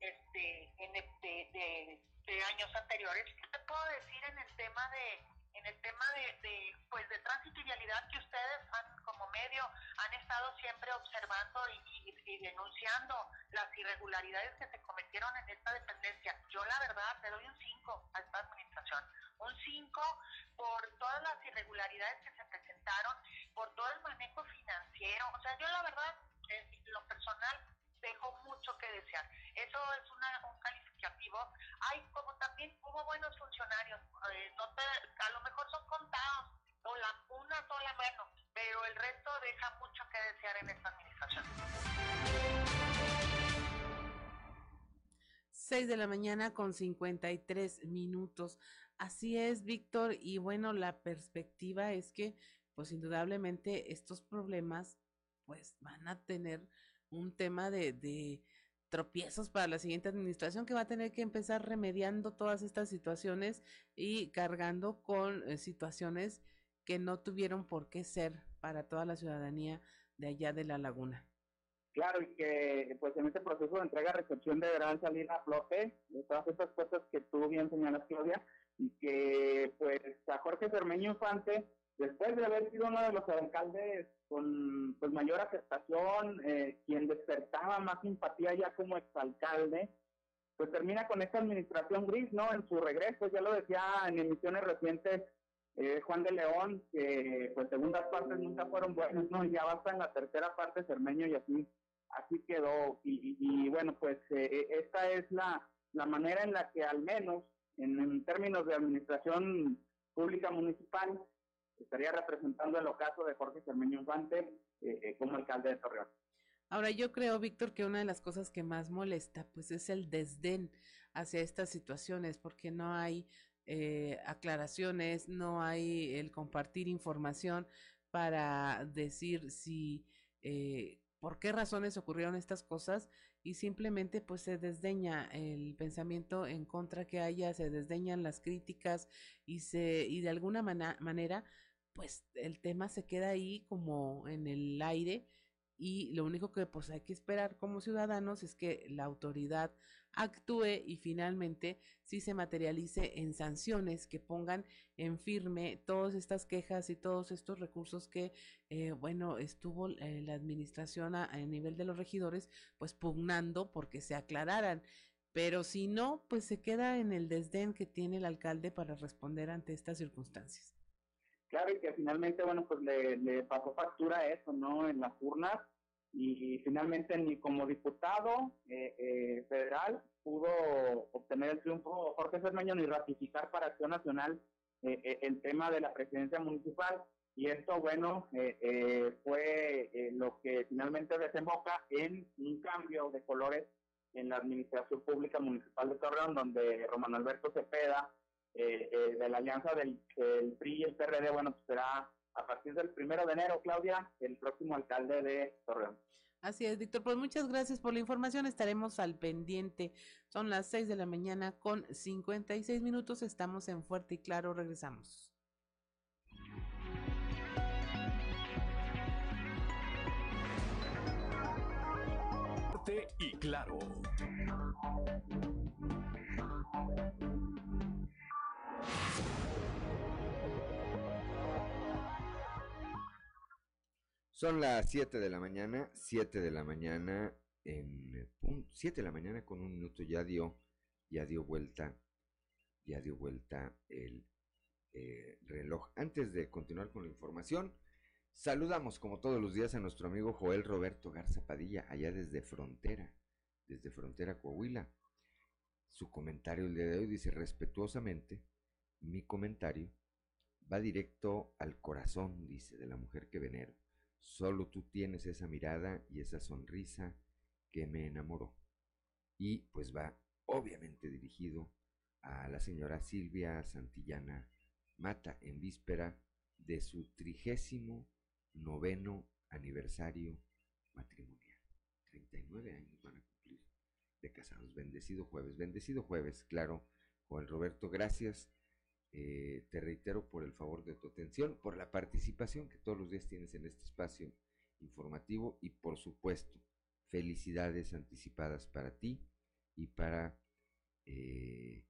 este, en de, de, años anteriores. ¿Qué te puedo decir en el tema de en el tema de, pues de tránsito y vialidad que ustedes han, como medio han estado siempre observando y, y, denunciando las irregularidades que se cometieron en esta dependencia. Yo la verdad te doy un 5 a esta administración, un 5 por todas las irregularidades que se presentaron, por todo el manejo financiero. O sea, yo la verdad, en lo personal, dejo mucho que desear. Eso es una, un calificativo. Hay como también hubo buenos funcionarios, eh, no a lo mejor son contados, o la, una sola mano, pero el resto deja mucho que desear en esta administración. 6 de la mañana con 53 minutos. Así es, Víctor. Y bueno, la perspectiva es que, pues indudablemente, estos problemas, pues van a tener un tema de, de tropiezos para la siguiente administración que va a tener que empezar remediando todas estas situaciones y cargando con eh, situaciones que no tuvieron por qué ser para toda la ciudadanía de allá de la laguna. Claro, y que pues en este proceso de entrega-recepción deberán salir a flote de todas estas cosas que tú bien señalas, Claudia, y que pues a Jorge Cermeño Infante después de haber sido uno de los alcaldes con pues, mayor aceptación, eh, quien despertaba más simpatía ya como exalcalde, pues termina con esta administración gris, ¿no? En su regreso, ya lo decía en emisiones recientes eh, Juan de León, que pues segundas partes nunca fueron buenas, ¿no? Y ya basta en la tercera parte Cermeño y así, así quedó. Y, bueno, pues eh, esta es la, la manera en la que al menos en, en términos de administración pública municipal, estaría representando el ocaso de Jorge Cermeño Infante eh, eh, como alcalde de Torreón. Ahora yo creo, Víctor, que una de las cosas que más molesta, pues es el desdén hacia estas situaciones, porque no hay eh, aclaraciones, no hay el compartir información para decir si, por qué razones ocurrieron estas cosas y simplemente pues se desdeña el pensamiento en contra que haya, se desdeñan las críticas y se, y de alguna manera pues el tema se queda ahí como en el aire y lo único que pues hay que esperar como ciudadanos es que la autoridad actúe y finalmente sí se materialice en sanciones que pongan en firme todas estas quejas y todos estos recursos que eh, bueno estuvo eh, la administración a nivel de los regidores pues pugnando porque se aclararan. Pero si no pues se queda en el desdén que tiene el alcalde para responder ante estas circunstancias Claro, y que finalmente, bueno, pues le, pasó factura eso, ¿no? En las urnas y finalmente ni como diputado eh, eh, federal pudo obtener el triunfo Jorge Cermeño ni ratificar para Acción Nacional eh, el tema de la presidencia municipal y esto bueno fue lo que finalmente desemboca en un cambio de colores en la administración pública municipal de Torreón donde Román Alberto Cepeda eh, eh, de la alianza del el PRI y el PRD, bueno, pues será a partir del primero de enero, Claudia, el próximo alcalde de Torreón. Así es, Víctor. Pues muchas gracias por la información. Estaremos al pendiente. Son las 6 de la mañana con 56 minutos. Estamos en Fuerte y Claro. Regresamos. Fuerte y Claro. Son las 7 de la mañana, 7 de la mañana en 7 de la mañana con un minuto ya dio, ya dio vuelta, ya dio vuelta el eh, reloj. Antes de continuar con la información, saludamos como todos los días a nuestro amigo Joel Roberto Garza Padilla, allá desde Frontera, desde Frontera Coahuila. Su comentario el día de hoy dice respetuosamente, mi comentario va directo al corazón, dice, de la mujer que venero. Solo tú tienes esa mirada y esa sonrisa que me enamoró. Y pues va obviamente dirigido a la señora Silvia Santillana Mata en víspera de su trigésimo noveno aniversario matrimonial. 39 años van a cumplir de casados. Bendecido jueves, bendecido jueves, claro. Juan Roberto, gracias. Eh, te reitero por el favor de tu atención, por la participación que todos los días tienes en este espacio informativo y por supuesto, felicidades anticipadas para ti y para eh,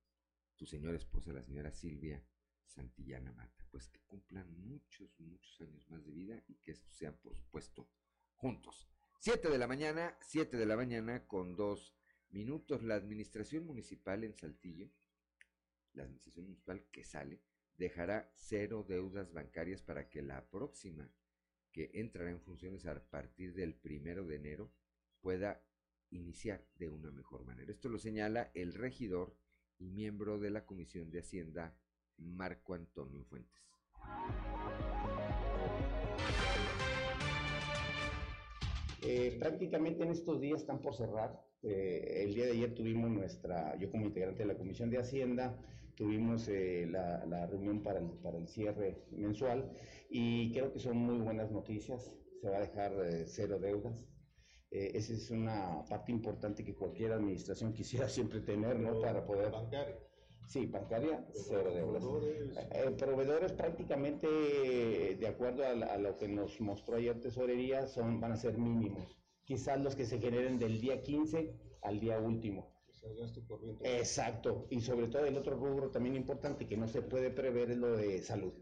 tu señora esposa, la señora Silvia Santillana Mata. Pues que cumplan muchos, muchos años más de vida y que estos sean, por supuesto, juntos. Siete de la mañana, siete de la mañana con dos minutos. La administración municipal en Saltillo, la administración municipal que sale, dejará cero deudas bancarias para que la próxima que entrará en funciones a partir del primero de enero pueda iniciar de una mejor manera. Esto lo señala el regidor y miembro de la Comisión de Hacienda Marco Antonio Fuentes. Eh, prácticamente en estos días están por cerrar. Eh, el día de ayer tuvimos nuestra, yo como integrante de la Comisión de Hacienda, tuvimos eh, la, la, reunión para el, para el cierre mensual y creo que son muy buenas noticias. Se va a dejar cero deudas. esa es una parte importante que cualquier administración (laughs) quisiera siempre tener, ¿no? Para poder... Bancaria. Sí, bancaria, cero deudas. Eh, proveedores prácticamente, de acuerdo a, a, lo que nos mostró ayer Tesorería, son, van a ser mínimos. Quizás los que se generen del día 15 al día último. Exacto. Y sobre todo el otro rubro también importante que no se puede prever es lo de salud.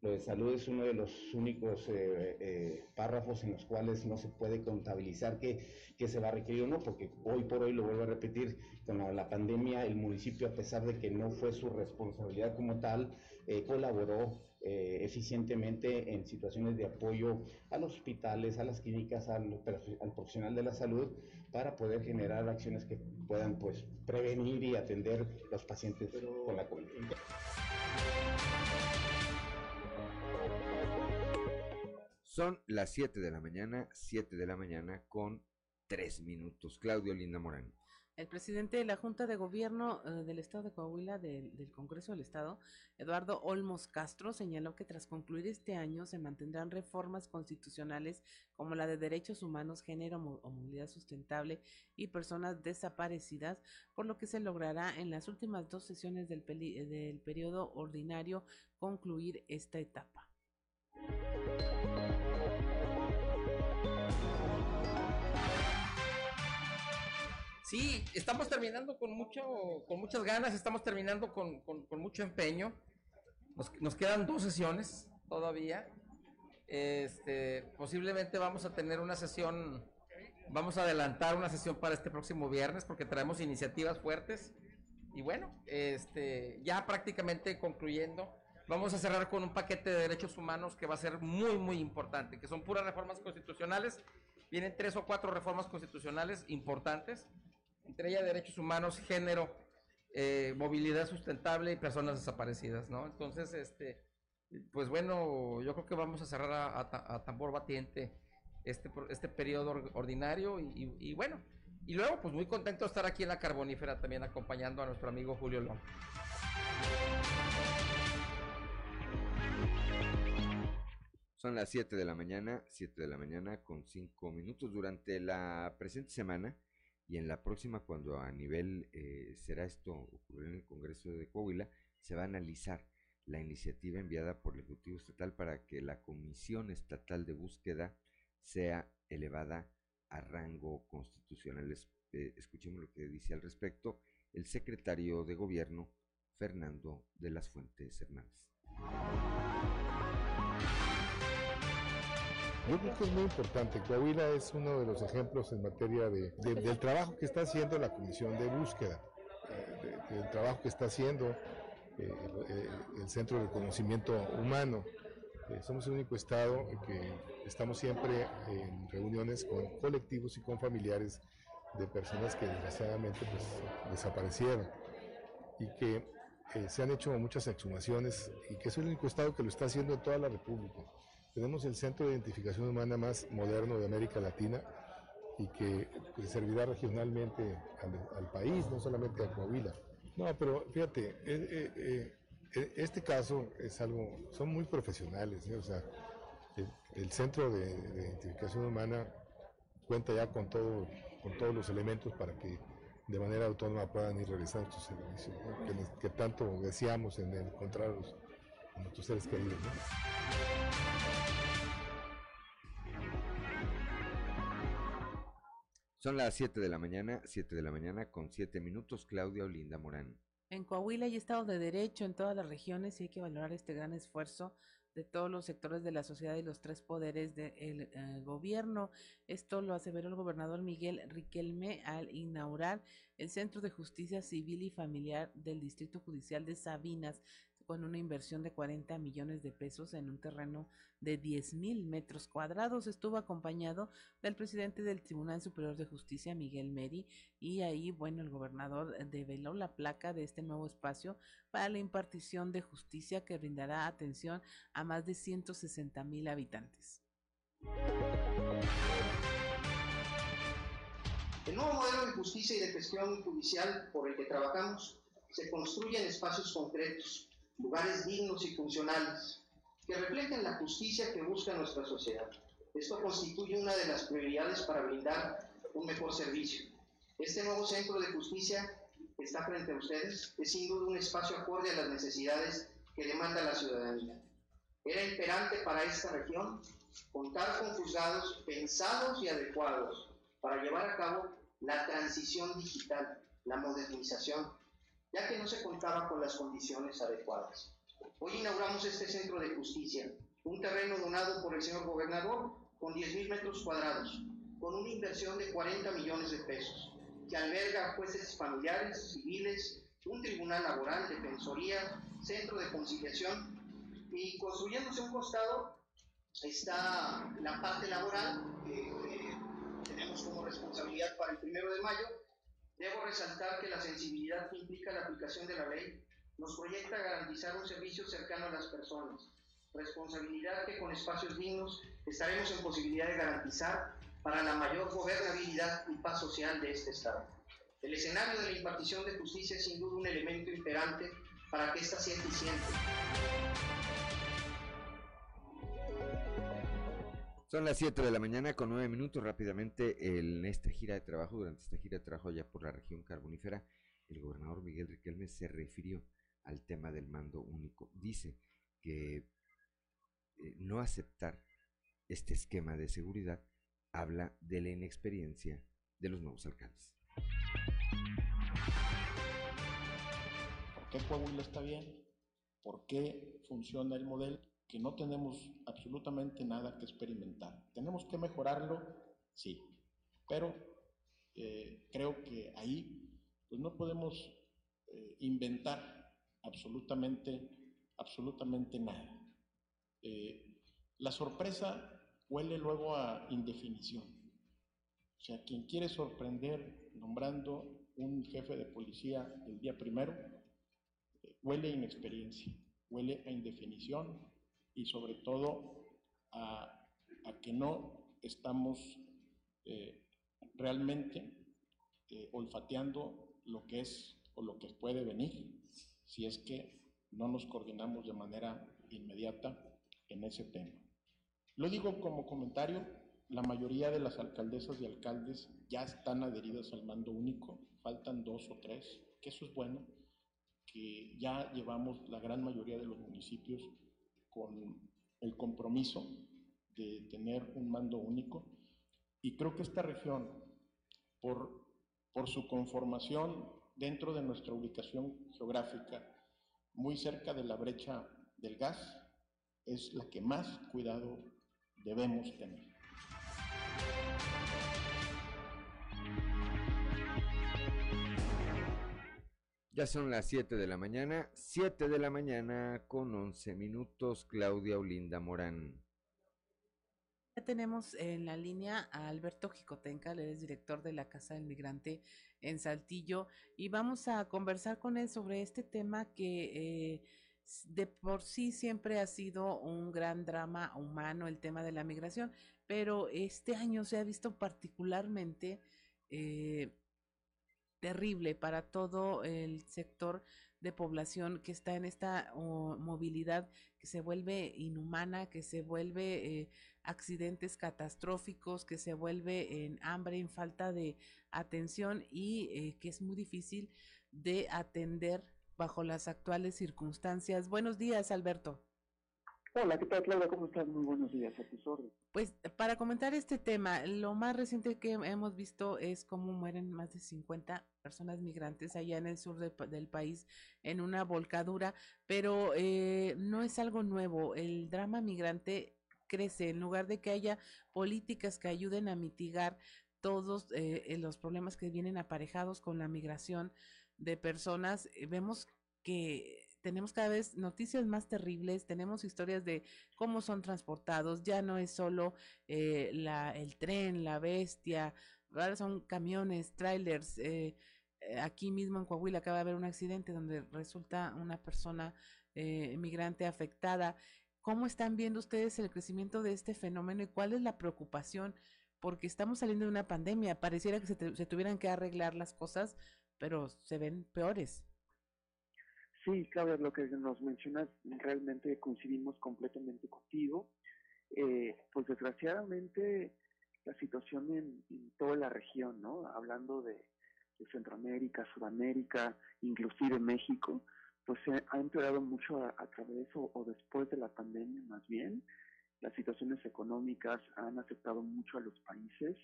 Lo de salud es uno de los únicos eh, eh, párrafos en los cuales no se puede contabilizar que, que, se va a requerir o no, porque hoy por hoy, lo vuelvo a repetir, con la, la pandemia el municipio, a pesar de que no fue su responsabilidad como tal, eh, colaboró eh, eficientemente en situaciones de apoyo a los hospitales, a las clínicas, al, al, profesional de la salud, para poder generar acciones que puedan pues prevenir y atender los pacientes con la COVID. Son las 7 de la mañana, 7 de la mañana con 3 minutos. Claudio Linda Morán. El presidente de la Junta de Gobierno eh, del Estado de Coahuila, del, Congreso del Estado, Eduardo Olmos Castro, señaló que tras concluir este año se mantendrán reformas constitucionales como la de derechos humanos, género o movilidad sustentable y personas desaparecidas, por lo que se logrará en las últimas dos sesiones del, del periodo ordinario concluir esta etapa. Sí, estamos terminando con mucho, con muchas ganas, estamos terminando con, con, con mucho empeño. Nos, nos, quedan dos sesiones todavía. Este, posiblemente vamos a tener una sesión, vamos a adelantar una sesión para este próximo viernes porque traemos iniciativas fuertes. Y bueno, este, ya prácticamente concluyendo, vamos a cerrar con un paquete de derechos humanos que va a ser muy, muy importante, que son puras reformas constitucionales. Vienen tres o cuatro reformas constitucionales importantes entre ellas derechos humanos, género, eh, movilidad sustentable y personas desaparecidas, ¿no? Entonces, este, pues bueno, yo creo que vamos a cerrar a, a, a tambor batiente este, este periodo ordinario y, y, bueno, y luego pues muy contento de estar aquí en la Carbonífera también acompañando a nuestro amigo Julio Lón. Son las 7 de la mañana, 7 de la mañana con 5 minutos. Durante la presente semana, y en la próxima, cuando a nivel eh, será esto ocurrir en el Congreso de Coahuila, se va a analizar la iniciativa enviada por el Ejecutivo Estatal para que la Comisión Estatal de Búsqueda sea elevada a rango constitucional. Eh, escuchemos lo que dice al respecto el secretario de gobierno, Fernando de las Fuentes Hernández. Yo creo que es muy importante. Coahuila es uno de los ejemplos en materia de, del trabajo que está haciendo la Comisión de Búsqueda, eh, del trabajo que está haciendo eh, eh, el Centro de Conocimiento Humano. somos el único estado que estamos siempre en reuniones con colectivos y con familiares de personas que desgraciadamente pues, desaparecieron y que se han hecho muchas exhumaciones y que es el único estado que lo está haciendo en toda la República. Tenemos el centro de identificación humana más moderno de América Latina y que servirá regionalmente al, país, no solamente a Coahuila. No, pero fíjate, eh, eh, eh, este caso es algo, son muy profesionales, o sea, el, centro de, identificación humana cuenta ya con todo, con todos los elementos para que de manera autónoma puedan ir realizando estos servicios, que, tanto deseamos en encontrarlos a nuestros seres queridos. Son las 7 de la mañana, 7 de la mañana con 7 minutos, Claudia Olinda Morán. En Coahuila hay Estado de Derecho en todas las regiones y hay que valorar este gran esfuerzo de todos los sectores de la sociedad y los tres poderes del eh, gobierno. Esto lo aseveró el gobernador Miguel Riquelme al inaugurar el Centro de Justicia Civil y Familiar del Distrito Judicial de Sabinas, con una inversión de 40 millones de pesos en un terreno de 10 mil metros cuadrados. Estuvo acompañado del presidente del Tribunal Superior de Justicia, Miguel Meri, y ahí, bueno, el gobernador develó la placa de este nuevo espacio para la impartición de justicia que brindará atención a más de 160 mil habitantes. El nuevo modelo de justicia y de gestión judicial por el que trabajamos se construye en espacios concretos, lugares dignos y funcionales, que reflejen la justicia que busca nuestra sociedad. Esto constituye una de las prioridades para brindar un mejor servicio. Este nuevo centro de justicia que está frente a ustedes es sin duda un espacio acorde a las necesidades que demanda la ciudadanía. Era imperante para esta región contar con juzgados pensados y adecuados para llevar a cabo la transición digital, la modernización ya que no se contaba con las condiciones adecuadas. Hoy inauguramos este centro de justicia, un terreno donado por el señor gobernador con 10.000 metros cuadrados, con una inversión de 40 millones de pesos, que alberga jueces familiares, civiles, un tribunal laboral, defensoría, centro de conciliación y construyéndose un costado está la parte laboral que tenemos como responsabilidad para el primero de mayo Debo resaltar que la sensibilidad que implica la aplicación de la ley nos proyecta a garantizar un servicio cercano a las personas, responsabilidad que con espacios dignos estaremos en posibilidad de garantizar para la mayor gobernabilidad y paz social de este Estado. El escenario de la impartición de justicia es sin duda un elemento imperante para que ésta sea eficiente. Son las 7 de la mañana con 9 minutos. Rápidamente, en esta gira de trabajo, durante esta gira de trabajo allá por la región carbonífera, el gobernador Miguel Riquelme se refirió al tema del mando único. Dice que eh, no aceptar este esquema de seguridad habla de la inexperiencia de los nuevos alcaldes. ¿Por qué Coahuila está bien? ¿Por qué funciona el modelo? Que no tenemos absolutamente nada que experimentar. ¿Tenemos que mejorarlo? Sí, pero eh, creo que ahí pues no podemos eh, inventar absolutamente, absolutamente nada. Eh, la sorpresa huele luego a indefinición. O sea, quien quiere sorprender nombrando un jefe de policía el día primero, huele a inexperiencia, huele a indefinición, y sobre todo a, que no estamos eh, realmente eh, olfateando lo que es o lo que puede venir si es que no nos coordinamos de manera inmediata en ese tema. Lo digo como comentario, la mayoría de las alcaldesas y alcaldes ya están adheridas al mando único, faltan dos o tres, que eso es bueno, que ya llevamos la gran mayoría de los municipios con el compromiso de tener un mando único. Y creo que esta región, por, por su conformación dentro de nuestra ubicación geográfica, muy cerca de la brecha del gas, es la que más cuidado debemos tener. Ya son las 7 de la mañana, 7 de la mañana con 11 minutos, Claudia Olinda Morán. Ya tenemos en la línea a Alberto Jicotenca, él es director de la Casa del Migrante en Saltillo, y vamos a conversar con él sobre este tema que eh, de por sí siempre ha sido un gran drama humano, el tema de la migración, pero este año se ha visto particularmente eh, terrible para todo el sector de población que está en esta movilidad que se vuelve inhumana, que se vuelve eh, accidentes catastróficos, que se vuelve en hambre, en falta de atención y eh, que es muy difícil de atender bajo las actuales circunstancias. Buenos días, Alberto. Hola, ¿qué tal, Claudia? ¿Cómo estás? Muy buenos días, a tus órdenes. Pues para comentar este tema, lo más reciente que hemos visto es cómo mueren más de 50 personas migrantes allá en el sur del país en una volcadura, pero eh, no es algo nuevo. El drama migrante crece en lugar de que haya políticas que ayuden a mitigar todos eh, los problemas que vienen aparejados con la migración de personas. Eh, vemos que tenemos cada vez noticias más terribles, tenemos historias de cómo son transportados, ya no es solo eh, la, el tren, la bestia, ahora son camiones, trailers. Eh, eh, aquí mismo en Coahuila acaba de haber un accidente donde resulta una persona eh, migrante afectada. ¿Cómo están viendo ustedes el crecimiento de este fenómeno y cuál es la preocupación? Porque estamos saliendo de una pandemia, pareciera que se, se tuvieran que arreglar las cosas, pero se ven peores. Sí, claro, lo que nos mencionas, realmente coincidimos completamente contigo. Eh, pues desgraciadamente la situación en, toda la región, ¿no? Hablando de, Centroamérica, Sudamérica, inclusive México, pues se ha empeorado mucho a, través o, o, después de la pandemia más bien. Las situaciones económicas han afectado mucho a los países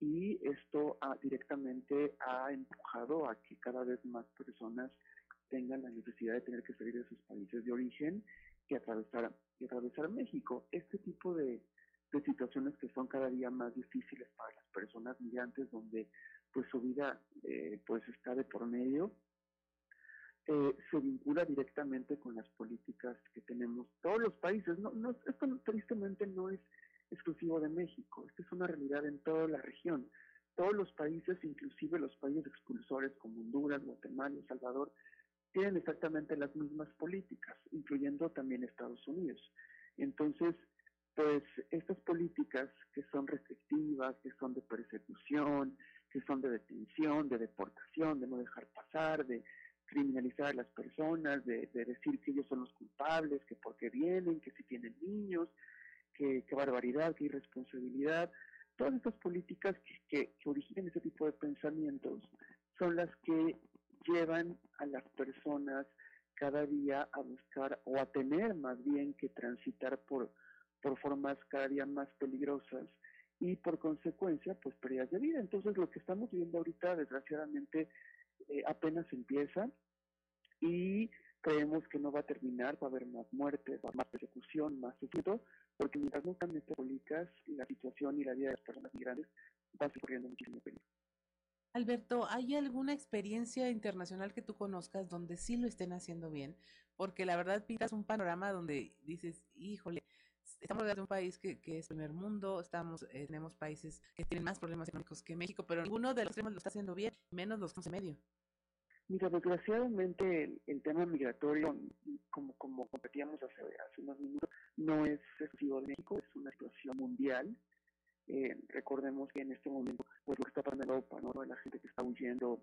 y esto ha, directamente ha empujado a que cada vez más personas tengan la necesidad de tener que salir de sus países de origen y atravesar, y atravesar México. Este tipo de, de situaciones que son cada día más difíciles para las personas migrantes, donde pues su vida eh, pues está de por medio, eh, se vincula directamente con las políticas que tenemos todos los países. No, no, esto tristemente no es exclusivo de México, esto es una realidad en toda la región. Todos los países, inclusive los países expulsores como Honduras, Guatemala, El Salvador, tienen exactamente las mismas políticas, incluyendo también Estados Unidos. Entonces, pues estas políticas que son restrictivas, que son de persecución, que son de detención, de deportación, de no dejar pasar, de criminalizar a las personas, de, decir que ellos son los culpables, que porque vienen, que si tienen niños, que, barbaridad, que irresponsabilidad. Todas estas políticas que, que originan ese tipo de pensamientos son las que llevan a las personas cada día a buscar o a tener más bien que transitar por, por formas cada día más peligrosas y por consecuencia pues pérdidas de vida. Entonces lo que estamos viendo ahorita desgraciadamente eh, apenas empieza y creemos que no va a terminar, va a haber más muertes, va a haber más persecución, más sufrimiento, porque mientras no cambien políticas, la situación y la vida de las personas migrantes va a seguir corriendo muchísimo peligro. Alberto, ¿hay alguna experiencia internacional que tú conozcas donde sí lo estén haciendo bien? Porque la verdad pintas un panorama donde dices, híjole, estamos de un país que, es primer mundo, estamos, eh, tenemos países que tienen más problemas económicos que México, pero ninguno de los extremos lo está haciendo bien, menos los que en medio. Mira, desgraciadamente el, tema migratorio, como, como competíamos hace, hace unos minutos, no es exclusivo de México, es una situación mundial eh, recordemos que en este momento, pues lo que está pasando en Europa, ¿no? La gente que está huyendo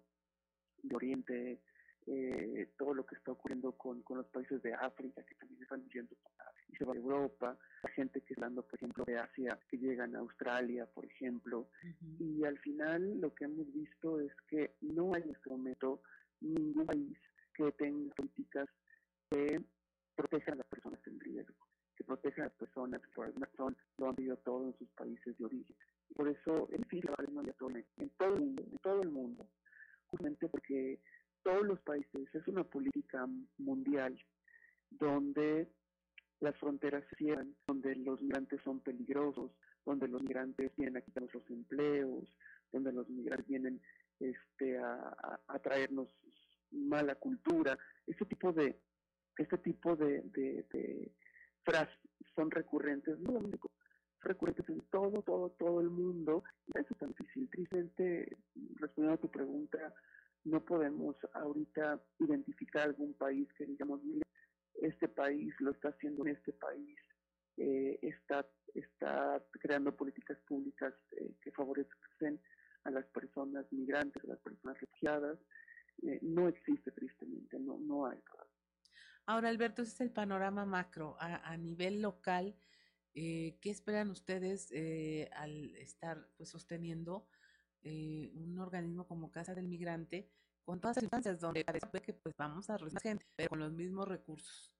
de Oriente, eh, todo lo que está ocurriendo con, con, los países de África que también están huyendo y se va a Europa, la gente que está hablando, por ejemplo, de Asia, que llegan a Australia, por ejemplo. Y al final lo que hemos visto es que no hay en este momento ningún país que tenga políticas que protejan a las personas en riesgo que proteja a las personas que por alguna razón lo han vivido todo en sus países de origen. Por eso es migratoria en todo el mundo, en todo el mundo, justamente porque todos los países es una política mundial donde las fronteras se cierran, donde los migrantes son peligrosos, donde los migrantes vienen a quitarnos los empleos, donde los migrantes vienen este, a, traernos mala cultura. Este tipo de, este tipo de, frases son recurrentes, no recurrentes en todo, todo, todo el mundo. Eso es tan difícil. Tristemente, respondiendo a tu pregunta, no podemos ahorita identificar algún país que digamos, mire, este país lo está haciendo en este país, eh, está, está creando políticas públicas eh, que favorecen a las personas migrantes, a las personas refugiadas. Eh, no existe tristemente, no, no hay. Ahora, Alberto, ese es el panorama macro. A, nivel local, ¿qué esperan ustedes al estar pues, sosteniendo un organismo como Casa del Migrante? con todas las instancias donde parece que pues vamos a recibir gente, pero con los mismos recursos.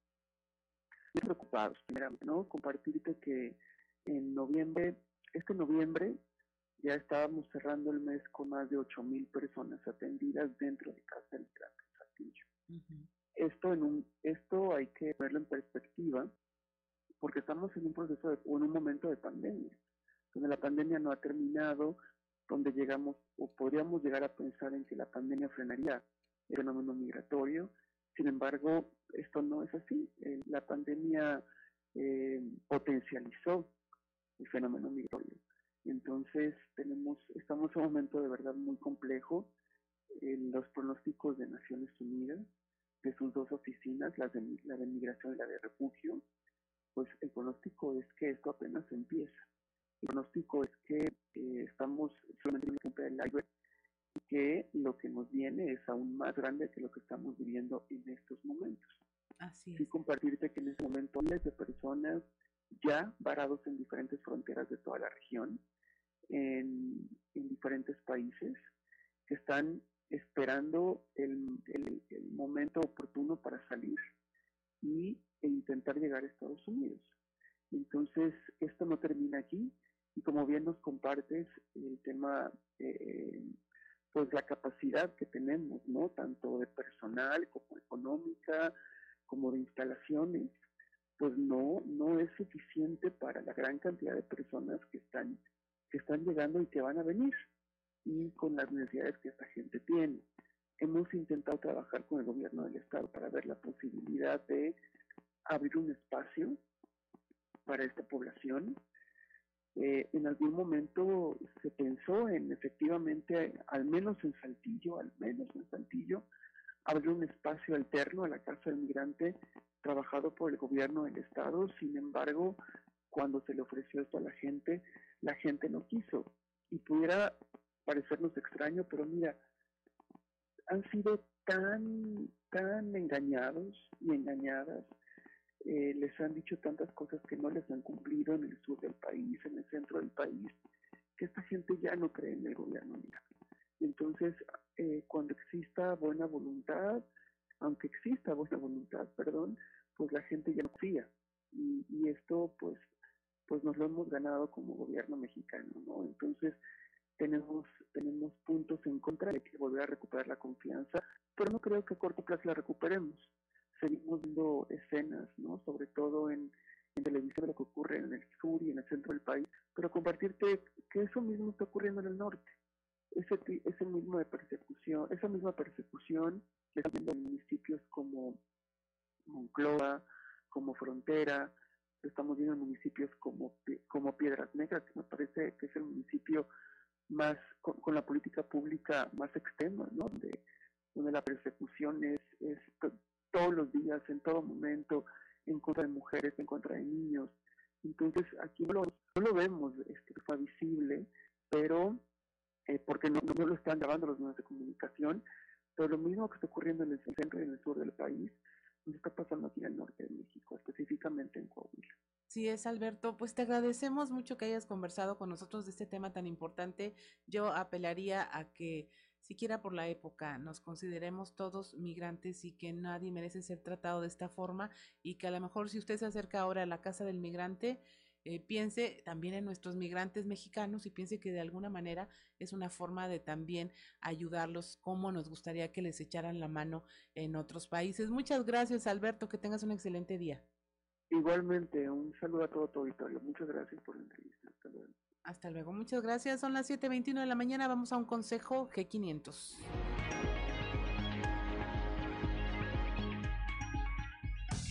Estoy preocupados, primeramente, ¿no? Compartirte que en noviembre, este noviembre, ya estábamos cerrando el mes con más de 8 mil personas atendidas dentro de Casa del Castillo. Esto en un, esto hay que verlo en perspectiva, porque estamos en un proceso de, en un momento de pandemia, donde la pandemia no ha terminado, donde llegamos o podríamos llegar a pensar en que la pandemia frenaría el fenómeno migratorio. Sin embargo, esto no es así. Eh, la pandemia eh, potencializó el fenómeno migratorio. Entonces, tenemos, estamos en un momento de verdad muy complejo. En los pronósticos de Naciones Unidas, de sus dos oficinas, la de, la de migración y la de refugio, pues el pronóstico es que esto apenas empieza. El pronóstico es que eh, estamos solamente en la punta del iceberg y que lo que nos viene es aún más grande que lo que estamos viviendo en estos momentos. Así es. Y compartirte que en este momento miles de personas ya varados en diferentes fronteras de toda la región, en, diferentes países, que están esperando el, el, momento oportuno para salir y, e intentar llegar a Estados Unidos. Entonces, esto no termina aquí, y como bien nos compartes el tema, eh, pues la capacidad que tenemos, ¿no? Tanto de personal como económica, como de instalaciones, pues no, no es suficiente para la gran cantidad de personas que están, que están llegando y que van a venir, y con las necesidades que esta gente tiene. Hemos intentado trabajar con el gobierno del estado para ver la posibilidad de abrir un espacio para esta población, eh, en algún momento se pensó en efectivamente, al menos en Saltillo, al menos en Saltillo, abrir un espacio alterno a la Casa del Migrante trabajado por el gobierno del Estado. Sin embargo, cuando se le ofreció esto a la gente, la gente no quiso. Y pudiera parecernos extraño, pero mira, han sido tan, tan engañados y engañadas eh, les han dicho tantas cosas que no les han cumplido en el sur del país, en el centro del país, que esta gente ya no cree en el gobierno Entonces, eh, cuando exista buena voluntad, aunque exista buena voluntad, perdón, pues la gente ya no confía. Y, y esto, pues, pues nos lo hemos ganado como gobierno mexicano, ¿no? Entonces, tenemos, tenemos puntos en contra de que volver a recuperar la confianza, pero no creo que a corto plazo la recuperemos seguimos viendo escenas, ¿no? Sobre todo en, televisión de lo que ocurre en el sur y en el centro del país, pero compartirte que eso mismo está ocurriendo en el norte. Ese, ese mismo de persecución, esa misma persecución que está viendo en municipios como Moncloa, como Frontera, estamos viendo en municipios como, como Piedras Negras, que me parece que es el municipio más, con, la política pública más extrema, ¿no? Donde, la persecución es, es todos los días, en todo momento, en contra de mujeres, en contra de niños. Entonces, aquí no lo, vemos, este, fue visible, pero eh, porque no, no, lo están grabando los medios de comunicación, pero lo mismo que está ocurriendo en el centro y en el sur del país, nos está pasando aquí en el norte de México, específicamente en Coahuila. Sí, es Alberto. Pues te agradecemos mucho que hayas conversado con nosotros de este tema tan importante. Yo apelaría a que siquiera por la época, nos consideremos todos migrantes y que nadie merece ser tratado de esta forma y que a lo mejor si usted se acerca ahora a la casa del migrante, eh, piense también en nuestros migrantes mexicanos y piense que de alguna manera es una forma de también ayudarlos como nos gustaría que les echaran la mano en otros países. Muchas gracias, Alberto, que tengas un excelente día. Igualmente, un saludo a todo tu auditorio. Muchas gracias por la entrevista. Hasta luego. Hasta luego, muchas gracias. Son las 7.21 de la mañana, vamos a un consejo G500.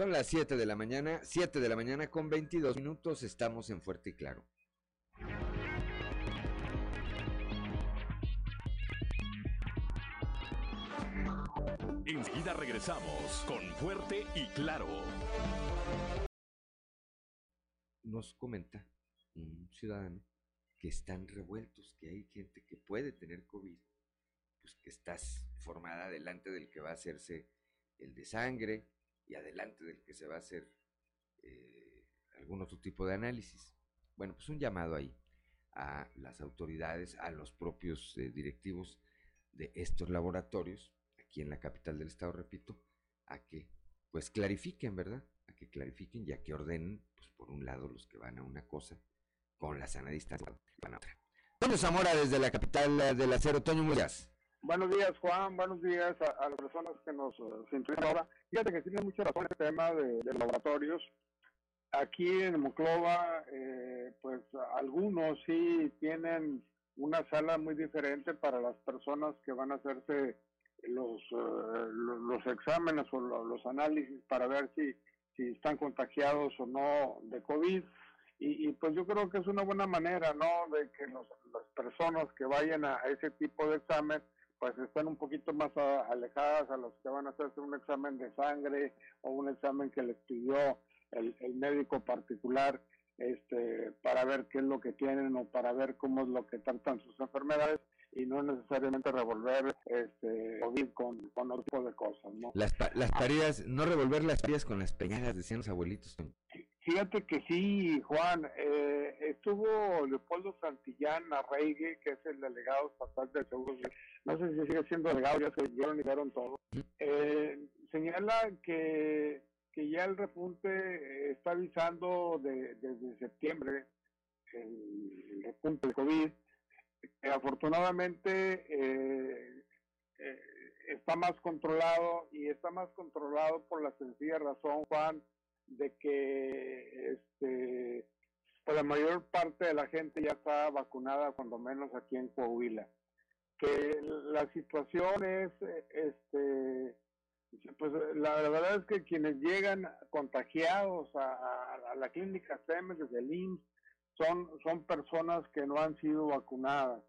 Son las 7 de la mañana, 7 de la mañana con 22 minutos, estamos en Fuerte y Claro. Enseguida regresamos con Fuerte y Claro. Nos comenta un ciudadano que están revueltos, que hay gente que puede tener COVID, pues que estás formada delante del que va a hacerse el de sangre y adelante del que se va a hacer eh, algún otro tipo de análisis. Bueno, pues un llamado ahí a las autoridades, a los propios eh, directivos de estos laboratorios, aquí en la capital del estado, repito, a que pues clarifiquen, ¿verdad? A que clarifiquen y a que ordenen, pues por un lado los que van a una cosa con la sana distancia, van a otra. Toño Zamora desde la capital del acero, Toño Muyas. Buenos días, Juan. Buenos días a, las personas que nos uh, ahora. Fíjate que tiene mucha razón el tema de, laboratorios. Aquí en Moclova, eh, pues algunos sí tienen una sala muy diferente para las personas que van a hacerse los, uh, los, exámenes o los, análisis para ver si, si están contagiados o no de COVID. Y, y, pues yo creo que es una buena manera, ¿no? De que los, las personas que vayan a ese tipo de examen pues están un poquito más alejadas a los que van a hacerse un examen de sangre o un examen que les pidió el, médico particular este para ver qué es lo que tienen o para ver cómo es lo que tratan sus enfermedades y no necesariamente revolver este COVID con, con otro tipo de cosas, ¿no? Las, las paridas, no revolver las paridas con las peñadas, decían los abuelitos. Fíjate que sí, Juan, eh, estuvo Leopoldo Santillán Arraigue, que es el delegado estatal del Seguro no sé si sigue siendo delegado, ya se dieron todo, eh, señala que, que ya el repunte está avisando de, desde septiembre, el, repunte de COVID, que afortunadamente eh, eh, está más controlado y está más controlado por la sencilla razón, Juan, de que este, pues la mayor parte de la gente ya está vacunada, cuando menos aquí en Coahuila que la situación es, este, pues la, verdad es que quienes llegan contagiados a, la clínica SEMES desde el IMSS son, son personas que no han sido vacunadas.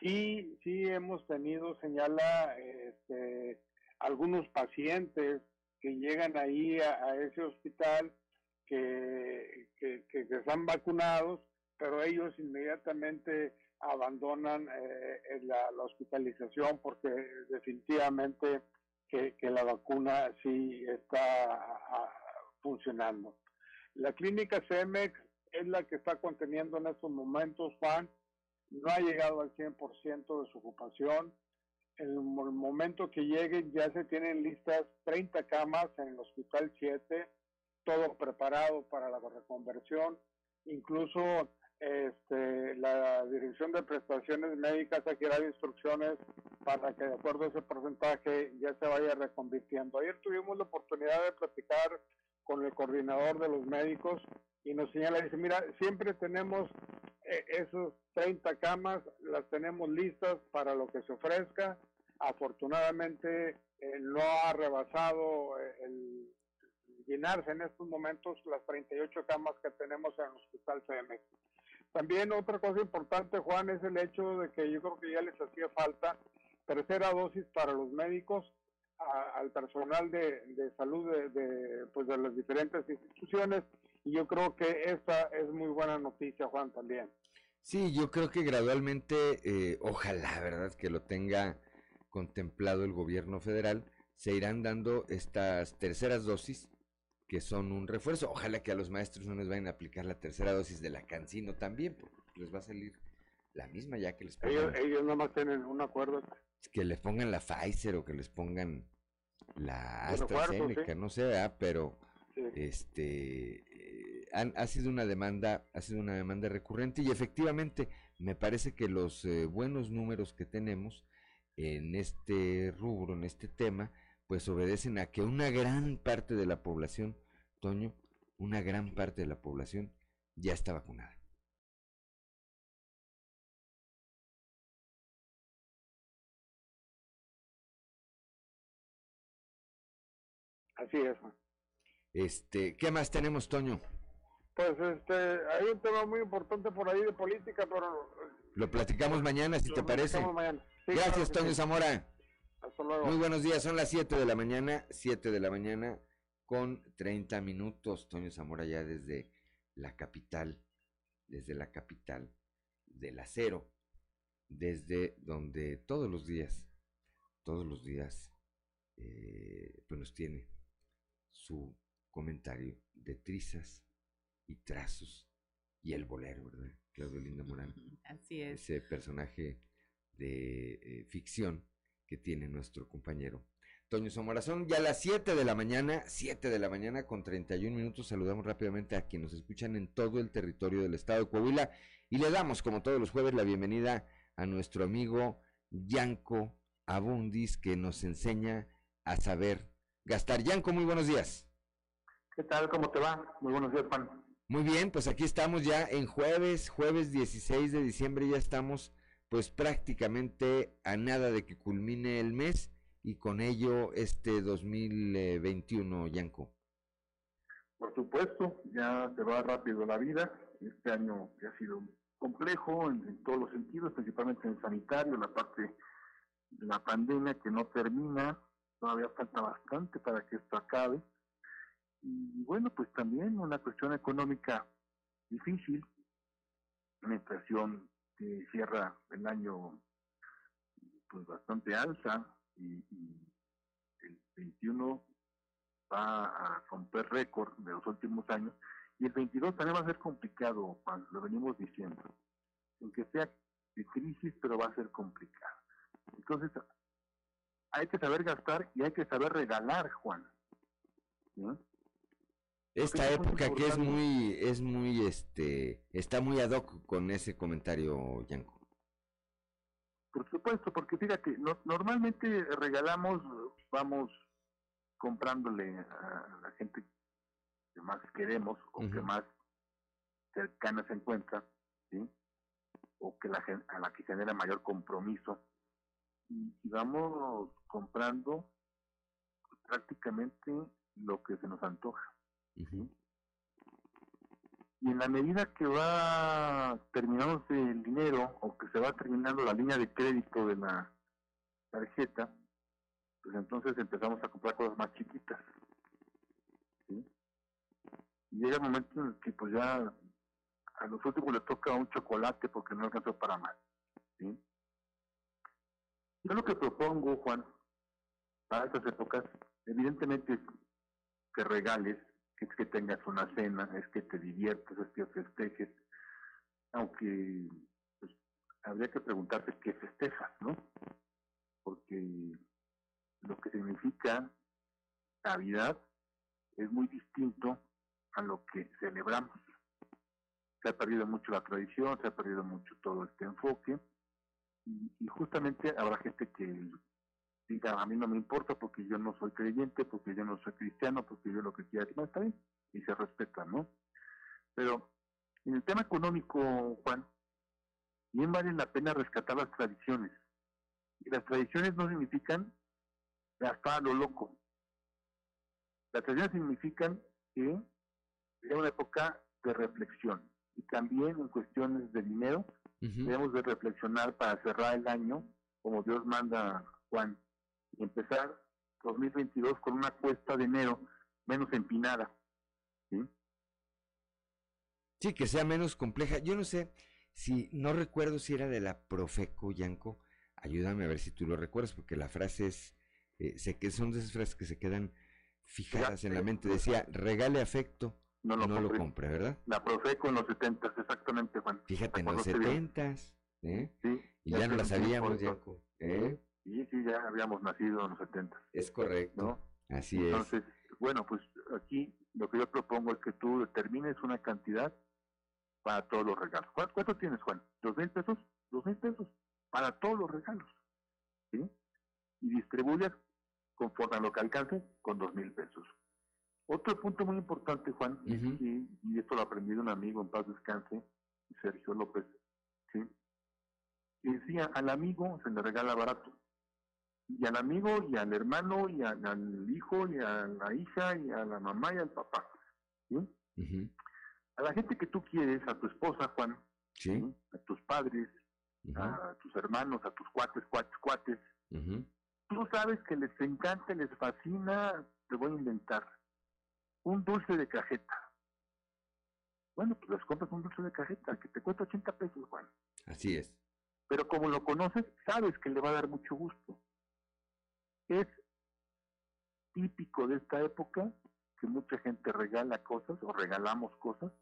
Sí, sí hemos tenido, señala, este, algunos pacientes que llegan ahí a, ese hospital que, que, están vacunados, pero ellos inmediatamente abandonan eh, la, hospitalización porque definitivamente que, la vacuna sí está funcionando. La clínica CEMEX es la que está conteniendo en estos momentos, Juan, no ha llegado al 100% de su ocupación. En el momento que lleguen ya se tienen listas 30 camas en el Hospital 7, todo preparado para la reconversión. Incluso este, la Dirección de Prestaciones Médicas ha dado instrucciones para que de acuerdo a ese porcentaje ya se vaya reconvirtiendo. Ayer tuvimos la oportunidad de platicar con el coordinador de los médicos y nos señala, dice, mira, siempre tenemos eh, esos 30 camas, las tenemos listas para lo que se ofrezca. Afortunadamente eh, no ha rebasado eh, el llenarse en estos momentos las 38 camas que tenemos en el Hospital CMX. También otra cosa importante, Juan, es el hecho de que yo creo que ya les hacía falta tercera dosis para los médicos. Al personal de, de salud de, de, pues de las diferentes instituciones y yo creo que esta es muy buena noticia, Juan, también. Sí, yo creo que gradualmente, eh, ojalá, ¿verdad?, que lo tenga contemplado el gobierno federal, se irán dando estas terceras dosis que son un refuerzo. Ojalá que a los maestros no les vayan a aplicar la tercera dosis de la Cancino también, porque les va a salir la misma ya que les. Ellos, ellos nomás tienen un acuerdo. Que les pongan la Pfizer o que les pongan la AstraZeneca, no sé, pero este eh, ha sido una demanda, ha sido una demanda recurrente y efectivamente me parece que los eh, buenos números que tenemos en este rubro, en este tema, pues obedecen a que una gran parte de la población, Toño, una gran parte de la población ya está vacunada. Así es. Este, ¿qué más tenemos, Toño? Pues este, hay un tema muy importante por ahí de política, pero lo platicamos mañana, si te parece. Gracias, Toño Zamora. Muy buenos días, son las 7 de la mañana, 7 de la mañana con 30 minutos. Toño Zamora ya desde la capital, desde la capital del acero, desde donde todos los días, todos los días, eh, pues nos tiene su comentario de trizas y trazos y el bolero, ¿verdad? Claudio Linda Morán. (laughs) Así es. Ese personaje de eh, ficción que tiene nuestro compañero Toño Zamora. Son ya las 7 de la mañana, 7 de la mañana con 31 minutos. Saludamos rápidamente a quienes nos escuchan en todo el territorio del estado de Coahuila y le damos, como todos los jueves, la bienvenida a nuestro amigo Yanko Abundis que nos enseña a saber gastar. Yanko, muy buenos días. ¿Qué tal? ¿Cómo te va? Muy buenos días, Juan. Muy bien, pues aquí estamos ya en jueves, jueves 16 de diciembre, ya estamos pues prácticamente a nada de que culmine el mes y con ello este 2021, Yanko. Por supuesto, ya se va rápido la vida. Este año que ha sido complejo en, en, todos los sentidos, principalmente en sanitario, la parte de la pandemia que no termina, todavía falta bastante para que esto acabe. Y bueno, pues también una cuestión económica difícil, una inflación que cierra el año pues bastante alta y, el 21 va a romper récord de los últimos años y el 22 también va a ser complicado, lo venimos diciendo, aunque sea de crisis, pero va a ser complicado. Entonces, hay que saber gastar y hay que saber regalar, Juan. Esta época que es muy, es muy, este, está muy ad hoc con ese comentario, Yanko. Por supuesto, porque fíjate, normalmente regalamos, vamos comprándole a la gente que más queremos o que más cercana se encuentra, ¿sí? O que la a la que genera mayor compromiso. Y, vamos comprando prácticamente lo que se nos antoja. Y en la medida que va terminándose el dinero o que se va terminando la línea de crédito de la tarjeta, pues entonces empezamos a comprar cosas más chiquitas. Y llega el momento en el que pues ya a los últimos les toca un chocolate porque no alcanzó para más. ¿sí? Yo lo que propongo, Juan, para estas épocas, evidentemente que regales es que tengas una cena, es que te diviertas, es que festejes, aunque pues, habría que preguntarte qué festejas, ¿no? Porque lo que significa Navidad es muy distinto a lo que celebramos. Se ha perdido mucho la tradición, se ha perdido mucho todo este enfoque y, justamente habrá gente que diga, a mí no me importa porque yo no soy creyente, porque yo no soy cristiano, porque yo lo que quiera, no está bien, y se respeta, ¿no? Pero en el tema económico, Juan, bien vale la pena rescatar las tradiciones. Y las tradiciones no significan gastar lo loco. Las tradiciones significan que es una época de reflexión. Y también en cuestiones de dinero, debemos de reflexionar para cerrar el año, como Dios manda, Juan, y empezar 2022 con una cuesta de enero menos empinada. ¿sí? Sí, que sea menos compleja. Yo no sé si, no recuerdo si era de la Profeco, Yanko. Ayúdame a ver si tú lo recuerdas, porque la frase es, eh, sé que son de esas frases que se quedan fijadas en la mente. Decía, regale afecto, no lo, no compre, ¿verdad? La Profeco en los 70, exactamente, Juan. Fíjate, en los 70, ¿eh? Sí. Y ya, no la sabíamos, Yanko. ¿eh? Sí, sí, ya habíamos nacido en los 70. Es correcto. Así es. Entonces, bueno, pues aquí lo que yo propongo es que tú determines una cantidad para todos los regalos. ¿Cuánto, tienes, Juan? ¿Dos mil pesos? Dos mil pesos para todos los regalos. ¿Sí? Y distribuyas conforme a lo que alcance con dos mil pesos. Otro punto muy importante, Juan, y, y, esto lo aprendí de un amigo en paz descanse, Sergio López, ¿sí? Y decía, al amigo se le regala barato. Y al amigo, y al hermano, y al, hijo, y a la hija, y a la mamá, y al papá. ¿sí? a la gente que tú quieres, a tu esposa, Juan, ¿Sí? a tus padres, a tus hermanos, a tus cuates, cuates, cuates, tú sabes que les encanta, les fascina, te voy a inventar, un dulce de cajeta. Bueno, pues les compras un dulce de cajeta que te cuesta 80 pesos, Juan. Así es. Pero como lo conoces, sabes que le va a dar mucho gusto. Es típico de esta época que mucha gente regala cosas o regalamos cosas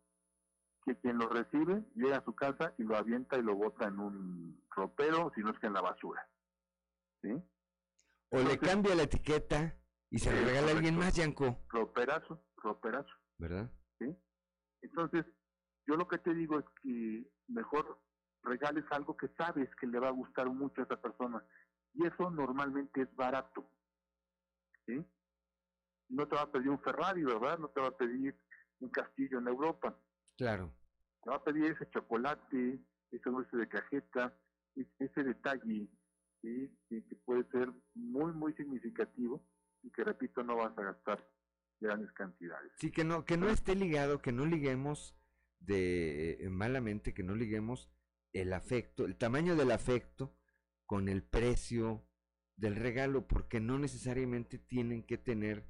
que quien lo recibe llega a su casa y lo avienta y lo bota en un ropero, si no es que en la basura. ¿Sí? O le cambia la etiqueta y se le regala a alguien más, Yanko. Roperazo, roperazo. ¿Verdad? ¿Sí? Entonces, yo lo que te digo es que mejor regales algo que sabes que le va a gustar mucho a esa persona. Y eso normalmente es barato. ¿Sí? No te va a pedir un Ferrari, ¿verdad? No te va a pedir un castillo en Europa. Claro. Te va a pedir ese chocolate, ese dulce de cajeta, ese detalle que, puede ser muy, muy significativo y que, repito, no vas a gastar grandes cantidades. Sí, que no, que no esté ligado, que no liguemos de eh, malamente, que no liguemos el afecto, el tamaño del afecto con el precio del regalo, porque no necesariamente tienen que tener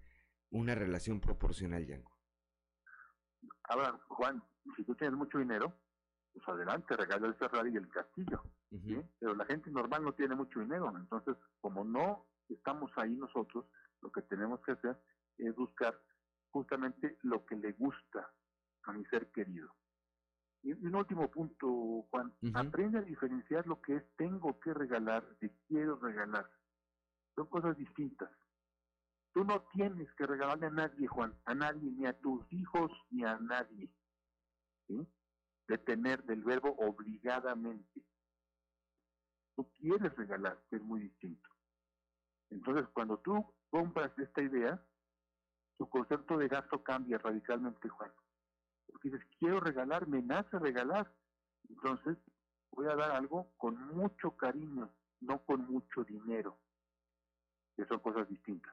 una relación proporcional, Yango. Ahora, Juan, si tú tienes mucho dinero, pues adelante, regala el Ferrari y el castillo. Pero la gente normal no tiene mucho dinero, entonces como no estamos ahí nosotros, lo que tenemos que hacer es buscar justamente lo que le gusta a mi ser querido. Y un último punto, Juan, aprende a diferenciar lo que es tengo que regalar de quiero regalar. Son cosas distintas. Tú no tienes que regalarle a nadie, Juan, a nadie, ni a tus hijos, ni a nadie. ¿sí? De tener del verbo obligadamente. Tú quieres regalar, que es muy distinto. Entonces, cuando tú compras esta idea, tu concepto de gasto cambia radicalmente, Juan porque dices, quiero regalar, me nace regalar. Entonces, voy a dar algo con mucho cariño, no con mucho dinero, que son cosas distintas.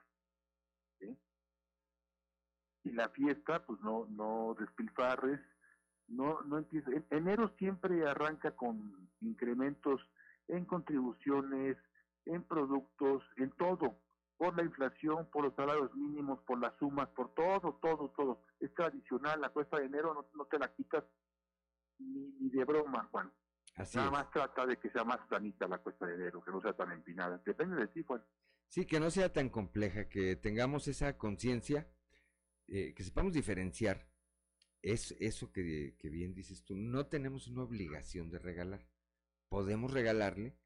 Y la fiesta, pues no, no despilfarres, no, no empieza. enero siempre arranca con incrementos en contribuciones, en productos, en todo por la inflación, por los salarios mínimos, por las sumas, por todo, todo, todo. Es tradicional, la cuesta de enero no, te la quitas ni, de broma, Juan. Nada más trata de que sea más planita la cuesta de enero, que no sea tan empinada. Depende de ti, Juan. Sí, que no sea tan compleja, que tengamos esa conciencia, eh, que sepamos diferenciar. Es eso que, que bien dices tú. No tenemos una obligación de regalar. Podemos regalarle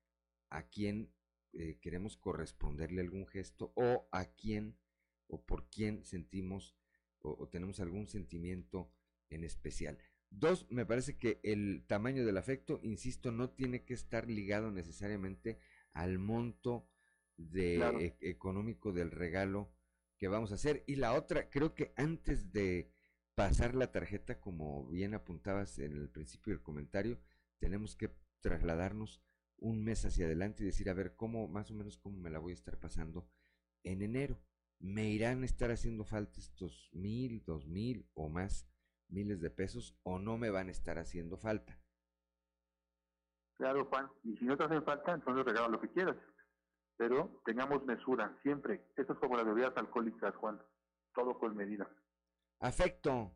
a quien eh, queremos corresponderle algún gesto o a quién o por quién sentimos o, tenemos algún sentimiento en especial. Dos, me parece que el tamaño del afecto, insisto, no tiene que estar ligado necesariamente al monto de, e, económico del regalo que vamos a hacer. Y la otra, creo que antes de pasar la tarjeta, como bien apuntabas en el principio del comentario, tenemos que trasladarnos un mes hacia adelante y decir, a ver, cómo, más o menos cómo me la voy a estar pasando en enero. ¿Me irán a estar haciendo falta estos mil, dos mil o más miles de pesos o no me van a estar haciendo falta? Claro, Juan. Y si no te hacen falta, entonces regala lo que quieras. pero tengamos mesura, siempre. Esto es como las bebidas alcohólicas, Juan, todo con medida. Afecto.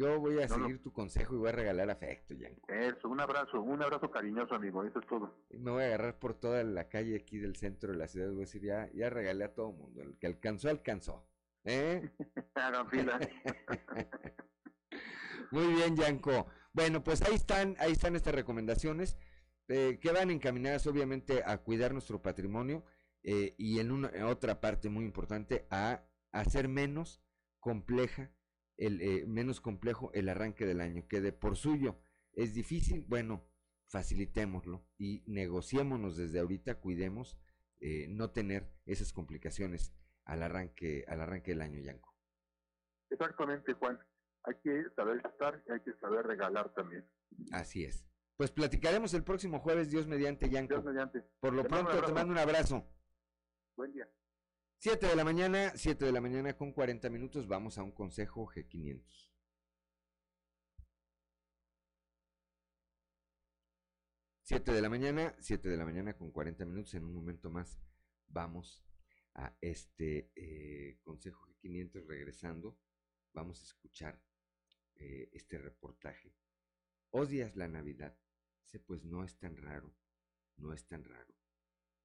Yo voy a seguir tu consejo y voy a regalar afecto, Yanko. Eso, un abrazo, un abrazo cariñoso, amigo, eso es todo. Me voy a agarrar por toda la calle aquí del centro de la ciudad, voy a decir, ya, ya regalé a todo el mundo, el que alcanzó, alcanzó. ¿Eh? (laughs) Hagan fila. (laughs) Muy bien, Yanko. Bueno, pues ahí están, ahí están estas recomendaciones eh, que van encaminadas obviamente a cuidar nuestro patrimonio eh, y en, una, en otra parte muy importante a hacer menos compleja el eh, menos complejo el arranque del año, que de por suyo es difícil, bueno, facilitémoslo y negociémonos desde ahorita, cuidemos eh, no tener esas complicaciones al arranque, al arranque del año, Yanko. Exactamente, Juan. Hay que saber estar y hay que saber regalar también. Así es. Pues platicaremos el próximo jueves, Dios mediante, Yanko. Dios mediante. Por lo Te pronto te mando un abrazo. Buen día. 7 de la mañana, 7 de la mañana con 40 minutos, vamos a un consejo G500. Siete de la mañana, 7 de la mañana con 40 minutos, en un momento más vamos a este eh, consejo G500 regresando, vamos a escuchar eh, este reportaje. ¿Odias la Navidad? Dice, pues no es tan raro, no es tan raro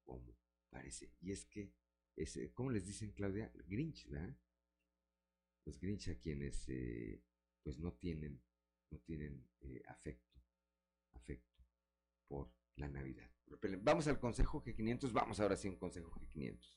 como parece. Y es que es, ¿cómo les dicen, Claudia? Grinch, ¿verdad? Los Grinch a quienes eh, pues no tienen, no tienen eh, afecto, afecto por la Navidad. Vamos al consejo G500, vamos ahora sí a un consejo G500.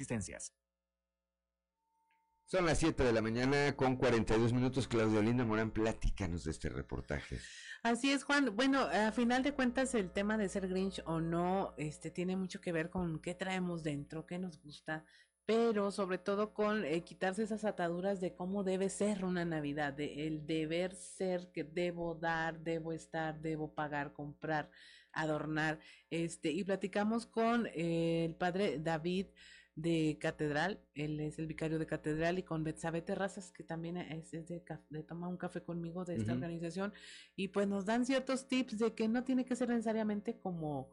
existencias. Son las 7 de la mañana con 42 minutos. Claudia Linda Morán, platícanos de este reportaje. Así es, Juan. Bueno, a final de cuentas, el tema de ser Grinch o no, este, tiene mucho que ver con qué traemos dentro, qué nos gusta, pero sobre todo con eh, quitarse esas ataduras de cómo debe ser una Navidad, de el deber ser que debo dar, debo estar, debo pagar, comprar, adornar. Este, y platicamos con eh, el padre David de Catedral, él es el vicario de Catedral, y con Betsabe Terrazas, que también es, es de, tomar un café conmigo de esta organización, y pues nos dan ciertos tips de que no tiene que ser necesariamente como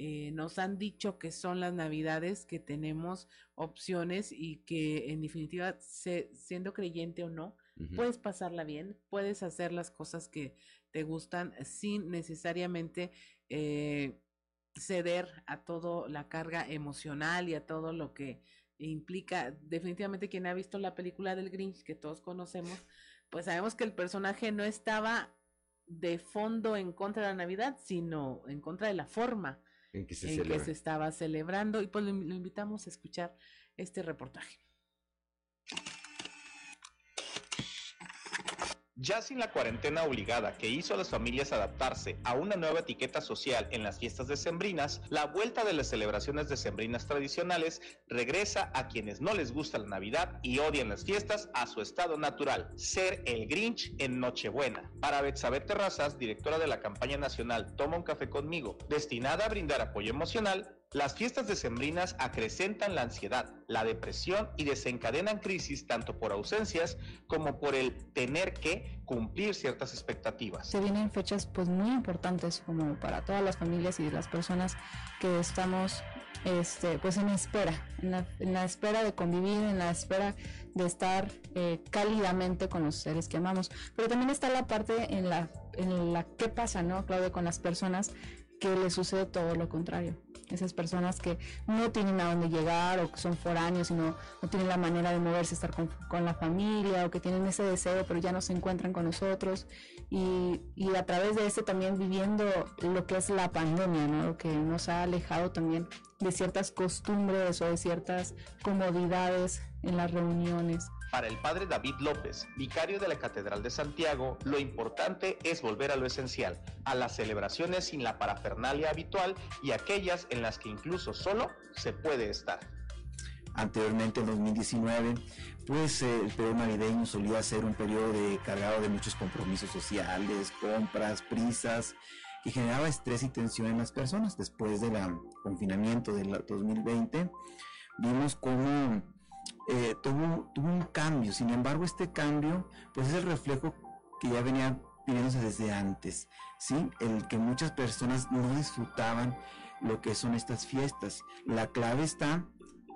eh, nos han dicho que son las navidades, que tenemos opciones y que en definitiva, se- siendo creyente o no, puedes pasarla bien, puedes hacer las cosas que te gustan sin necesariamente eh, ceder a toda la carga emocional y a todo lo que implica. Definitivamente quien ha visto la película del Grinch, que todos conocemos, pues sabemos que el personaje no estaba de fondo en contra de la Navidad, sino en contra de la forma En que se en celebra. que se estaba celebrando. Y pues lo, lo invitamos a escuchar este reportaje. Ya sin la cuarentena obligada que hizo a las familias adaptarse a una nueva etiqueta social en las fiestas decembrinas, la vuelta de las celebraciones decembrinas tradicionales regresa a quienes no les gusta la Navidad y odian las fiestas a su estado natural, ser el Grinch en Nochebuena. Para Betsabe Terrazas, directora de la campaña nacional Toma un café conmigo, destinada a brindar apoyo emocional, las fiestas decembrinas acrecentan la ansiedad, la depresión y desencadenan crisis tanto por ausencias como por el tener que cumplir ciertas expectativas. Se vienen fechas pues muy importantes como para todas las familias y las personas que estamos este pues en espera, en la, espera de convivir, en la espera de estar eh, cálidamente con los seres que amamos. Pero también está la parte en la, en la qué pasa, ¿no, Claudia, con las personas que les sucede todo lo contrario. Esas personas que no tienen a dónde llegar o que son foráneos y no, no tienen la manera de moverse, estar con, con la familia o que tienen ese deseo pero ya no se encuentran con nosotros y, y a través de este también viviendo lo que es la pandemia, ¿no? Lo que nos ha alejado también de ciertas costumbres o de ciertas comodidades en las reuniones. Para el padre David López, vicario de la Catedral de Santiago, lo importante es volver a lo esencial, a las celebraciones sin la parafernalia habitual y aquellas en las que incluso solo se puede estar. Anteriormente, en 2019, pues eh, el periodo navideño solía ser un periodo cargado de muchos compromisos sociales, compras, prisas, que generaba estrés y tensión en las personas. Después del confinamiento del 2020, vimos cómo eh, tuvo, un cambio. Sin embargo, este cambio, pues es el reflejo que ya venía pidiéndose desde antes, ¿sí? El que muchas personas no disfrutaban lo que son estas fiestas. La clave está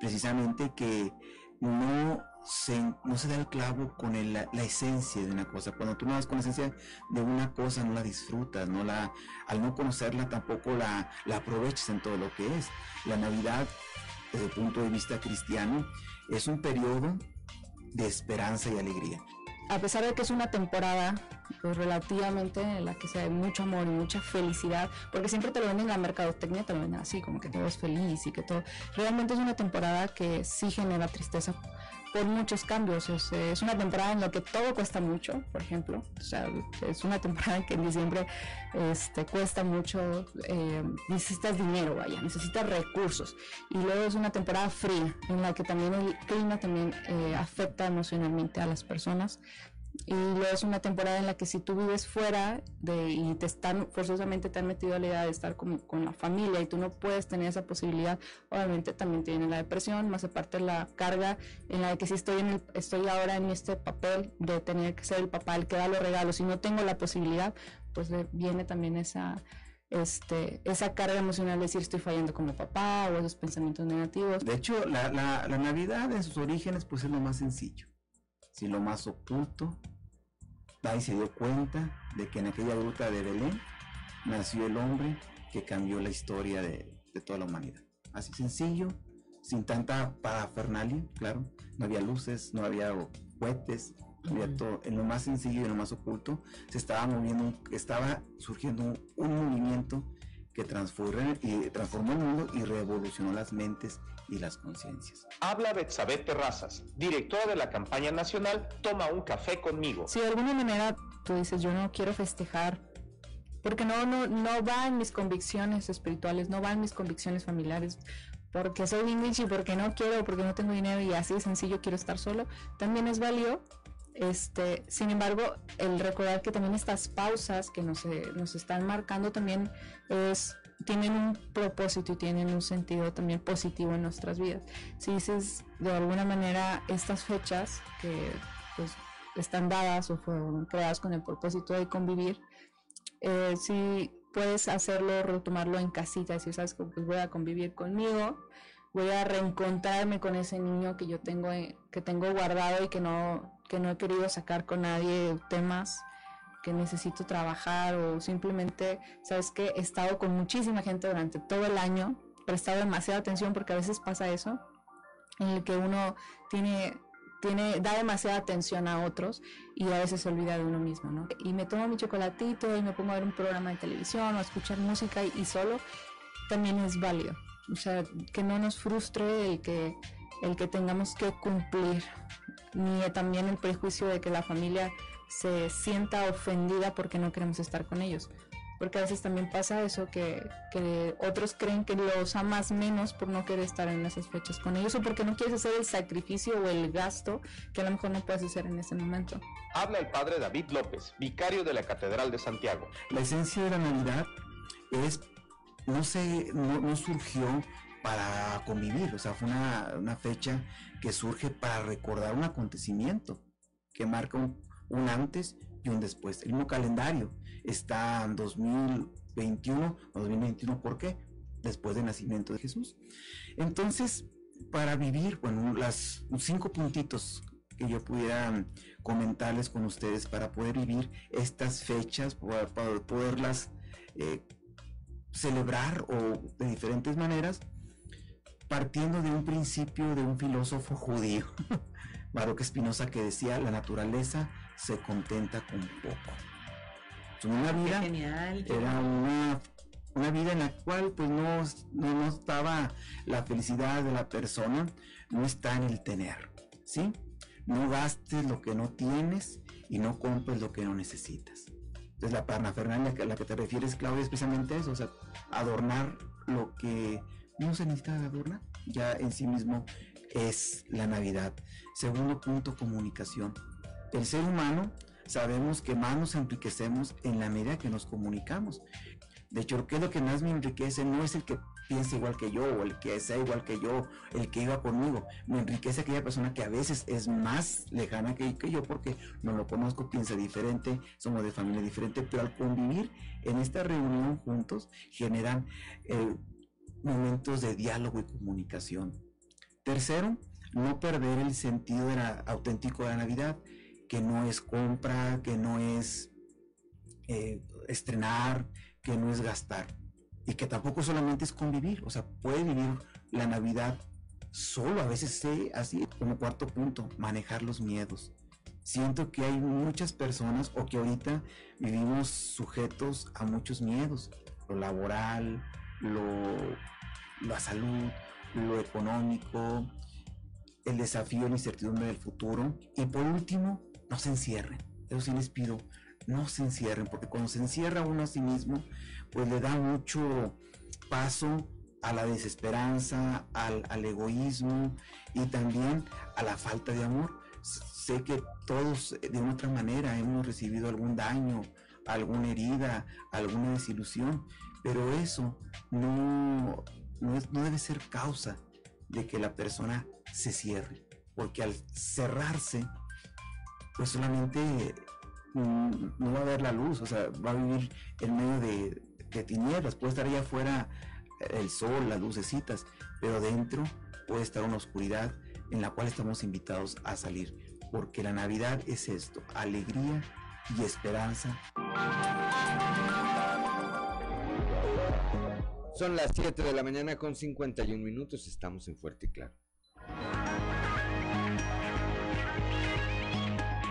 precisamente que no se, no se da el clavo con la, esencia de una cosa. Cuando tú no das con la esencia de una cosa, no la disfrutas, no la, al no conocerla tampoco la, la aprovechas en todo lo que es. La Navidad, desde el punto de vista cristiano, es un periodo de esperanza y alegría. A pesar de que es una temporada pues, relativamente en la que se hay mucho amor y mucha felicidad, porque siempre te lo venden en la mercadotecnia, te lo venden así, como que todo es feliz y que todo. Realmente es una temporada que sí genera tristeza por muchos cambios. Es, una temporada en la que todo cuesta mucho, por ejemplo. O sea, es una temporada que en diciembre este, cuesta mucho, eh, necesitas dinero, vaya, necesitas recursos. Y luego es una temporada fría, en la que también el clima también eh, afecta emocionalmente a las personas y es una temporada en la que si tú vives fuera de, y te están forzosamente te han metido a la idea de estar con, con, la familia y tú no puedes tener esa posibilidad, obviamente también tiene la depresión, más aparte la carga en la que si estoy, en el, estoy ahora en este papel de tener que ser el papá el que da los regalos y no tengo la posibilidad, pues viene también esa, este, esa carga emocional de decir estoy fallando como papá o esos pensamientos negativos. De hecho, la, la, la Navidad en sus orígenes pues es lo más sencillo si lo más oculto. Nadie se dio cuenta de que en aquella gruta de Belén nació el hombre que cambió la historia de, toda la humanidad. Así sencillo, sin tanta parafernalia, claro. No había luces, no había cohetes, no había todo. En lo más sencillo y en lo más oculto se estaba moviendo, estaba surgiendo un movimiento que transformó, y transformó el mundo y revolucionó las mentes y las conciencias. Habla Betsabe Terrazas, directora de la campaña nacional Toma un café conmigo. Si de alguna manera tú dices yo no quiero festejar porque no, no, no va en mis convicciones espirituales, no va en mis convicciones familiares, porque soy English y porque no quiero, porque no tengo dinero y así de sencillo quiero estar solo, también es válido este, sin embargo, el recordar que también estas pausas que nos, eh, nos están marcando también es, tienen un propósito y tienen un sentido también positivo en nuestras vidas. Si dices de alguna manera estas fechas que pues, están dadas o fueron creadas con el propósito de convivir, eh, si puedes hacerlo, retomarlo en casita, si sabes que pues, voy a convivir conmigo, voy a reencontrarme con ese niño que yo tengo, eh, que tengo guardado y que no, que no he querido sacar con nadie temas que necesito trabajar o simplemente, sabes que he estado con muchísima gente durante todo el año, prestado demasiada atención porque a veces pasa eso, en el que uno tiene tiene, da demasiada atención a otros y a veces se olvida de uno mismo, ¿no? Y me tomo mi chocolatito y me pongo a ver un programa de televisión o a escuchar música y solo también es válido. O sea, que no nos frustre el que, el que tengamos que cumplir, ni también el prejuicio de que la familia se sienta ofendida porque no queremos estar con ellos. Porque a veces también pasa eso, que, que otros creen que los amas menos por no querer estar en esas fechas con ellos o porque no quieres hacer el sacrificio o el gasto que a lo mejor no puedes hacer en ese momento. Habla el padre David López, vicario de la Catedral de Santiago. La esencia de la Navidad es no, se, no, surgió para convivir, o sea, fue una, fecha que surge para recordar un acontecimiento que marca un, antes y un después. El mismo calendario está en 2021 o 2021, ¿por qué? Después del nacimiento de Jesús. Entonces, para vivir, bueno, las cinco puntitos que yo pudiera comentarles con ustedes para poder vivir estas fechas, para, poderlas eh, celebrar o de diferentes maneras, partiendo de un principio de un filósofo judío, (laughs) Baruch Espinosa, que decía, la naturaleza se contenta con poco. Una vida era una, una, vida en la cual pues no, no, estaba la felicidad de la persona, no está en el tener, ¿sí? no gastes lo que no tienes y no compres lo que no necesitas. Entonces la parnafernalia a la que te refieres, Claudia, es precisamente eso, o sea, adornar lo que no se necesita adornar, ya en sí mismo es la Navidad. Segundo punto, comunicación. El ser humano sabemos que más nos enriquecemos en la medida que nos comunicamos. De hecho, ¿qué lo que más me enriquece? No es el que piensa igual que yo o el que sea igual que yo, el que iba conmigo. Me enriquece aquella persona que a veces es más lejana que, que yo porque no lo conozco, piensa diferente, somos de familia diferente, pero al convivir en esta reunión juntos generan eh, momentos de diálogo y comunicación. Tercero, no perder el sentido de la, auténtico de la Navidad, que no es compra, que no es eh, estrenar, que no es gastar y que tampoco solamente es convivir, o sea, puede vivir la Navidad solo, a veces sé así, como cuarto punto, manejar los miedos. Siento que hay muchas personas o que ahorita vivimos sujetos a muchos miedos, lo laboral, lo, la salud, lo económico, el desafío, la incertidumbre del futuro. Y por último, no se encierren. Eso sí les pido, no se encierren, porque cuando se encierra uno a sí mismo, pues le da mucho paso a la desesperanza, al, egoísmo y también a la falta de amor. Sé que todos de una otra manera hemos recibido algún daño, alguna herida, alguna desilusión, pero eso no, no, no debe ser causa de que la persona se cierre, porque al cerrarse, pues solamente no va a ver la luz, o sea, va a vivir en medio de, tinieblas, puede estar allá afuera el sol, las lucecitas, pero dentro puede estar una oscuridad en la cual estamos invitados a salir, porque la Navidad es esto, alegría y esperanza. Son las 7 de la mañana con 51 minutos, estamos en Fuerte y Claro.